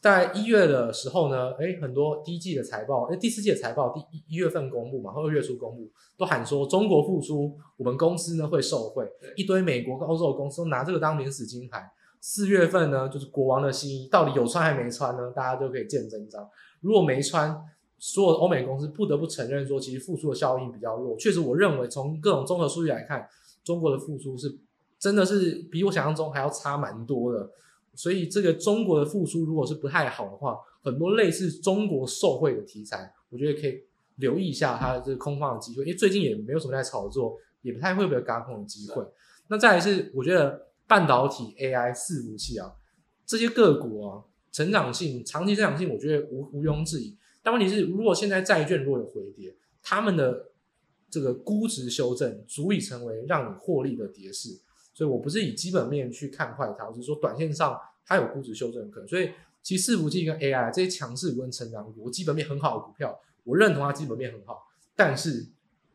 在一月的时候呢，诶，很多第一季的财报，诶，第四季的财报第一一月份公布嘛，或二月初公布，都喊说中国复苏，我们公司呢会受惠，一堆美国跟欧洲的公司都拿这个当免死金牌。四月份呢，就是国王的新衣，到底有穿还没穿呢？大家都可以见真章。如果没穿，所有的欧美公司不得不承认说，其实复苏的效应比较弱。确实，我认为从各种综合数据来看，中国的复苏是真的是比我想象中还要差蛮多的。所以，这个中国的复苏如果是不太好的话，很多类似中国受贿的题材，我觉得可以留意一下它的这个空方的机会。因为最近也没有什么在炒作，也不太会有高空的机会。那再来是，我觉得半导体、AI、伺服器啊这些个股啊。成长性、长期成长性，我觉得无毋庸置疑。但问题是，如果现在债券如果有回跌，他们的这个估值修正足以成为让你获利的跌势。所以我不是以基本面去看坏它，我是说短线上它有估值修正可能。所以其实伺服器跟 AI 这些强势股跟成长股，我基本面很好的股票，我认同它基本面很好，但是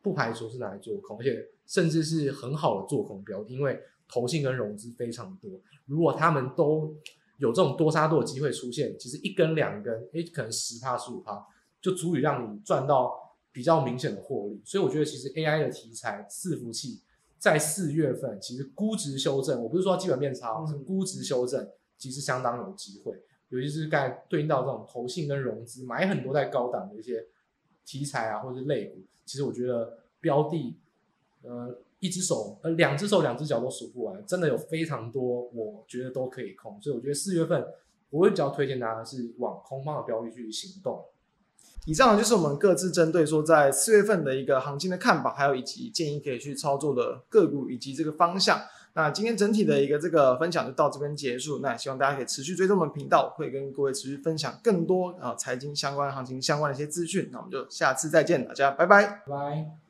不排除是拿来做空，而且甚至是很好的做空标的，因为投信跟融资非常多。如果他们都有这种多杀多的机会出现，其实一根两根，诶，可能十趴十五趴，就足以让你赚到比较明显的获利。所以我觉得，其实 AI 的题材、伺服器在四月份其实估值修正，我不是说基本面差，是估值修正，其实相当有机会。尤其是刚才对应到这种投信跟融资买很多在高档的一些题材啊，或者是类股，其实我觉得标的，呃。一只手，呃，两只手，两只脚都数不完，真的有非常多，我觉得都可以空，所以我觉得四月份我会比较推荐大家是往空方的标的去行动。以上就是我们各自针对说在四月份的一个行情的看法，还有以及建议可以去操作的个股以及这个方向。那今天整体的一个这个分享就到这边结束。那希望大家可以持续追踪我们频道，会跟各位持续分享更多啊财经相关、行情相关的一些资讯。那我们就下次再见，大家拜，拜拜。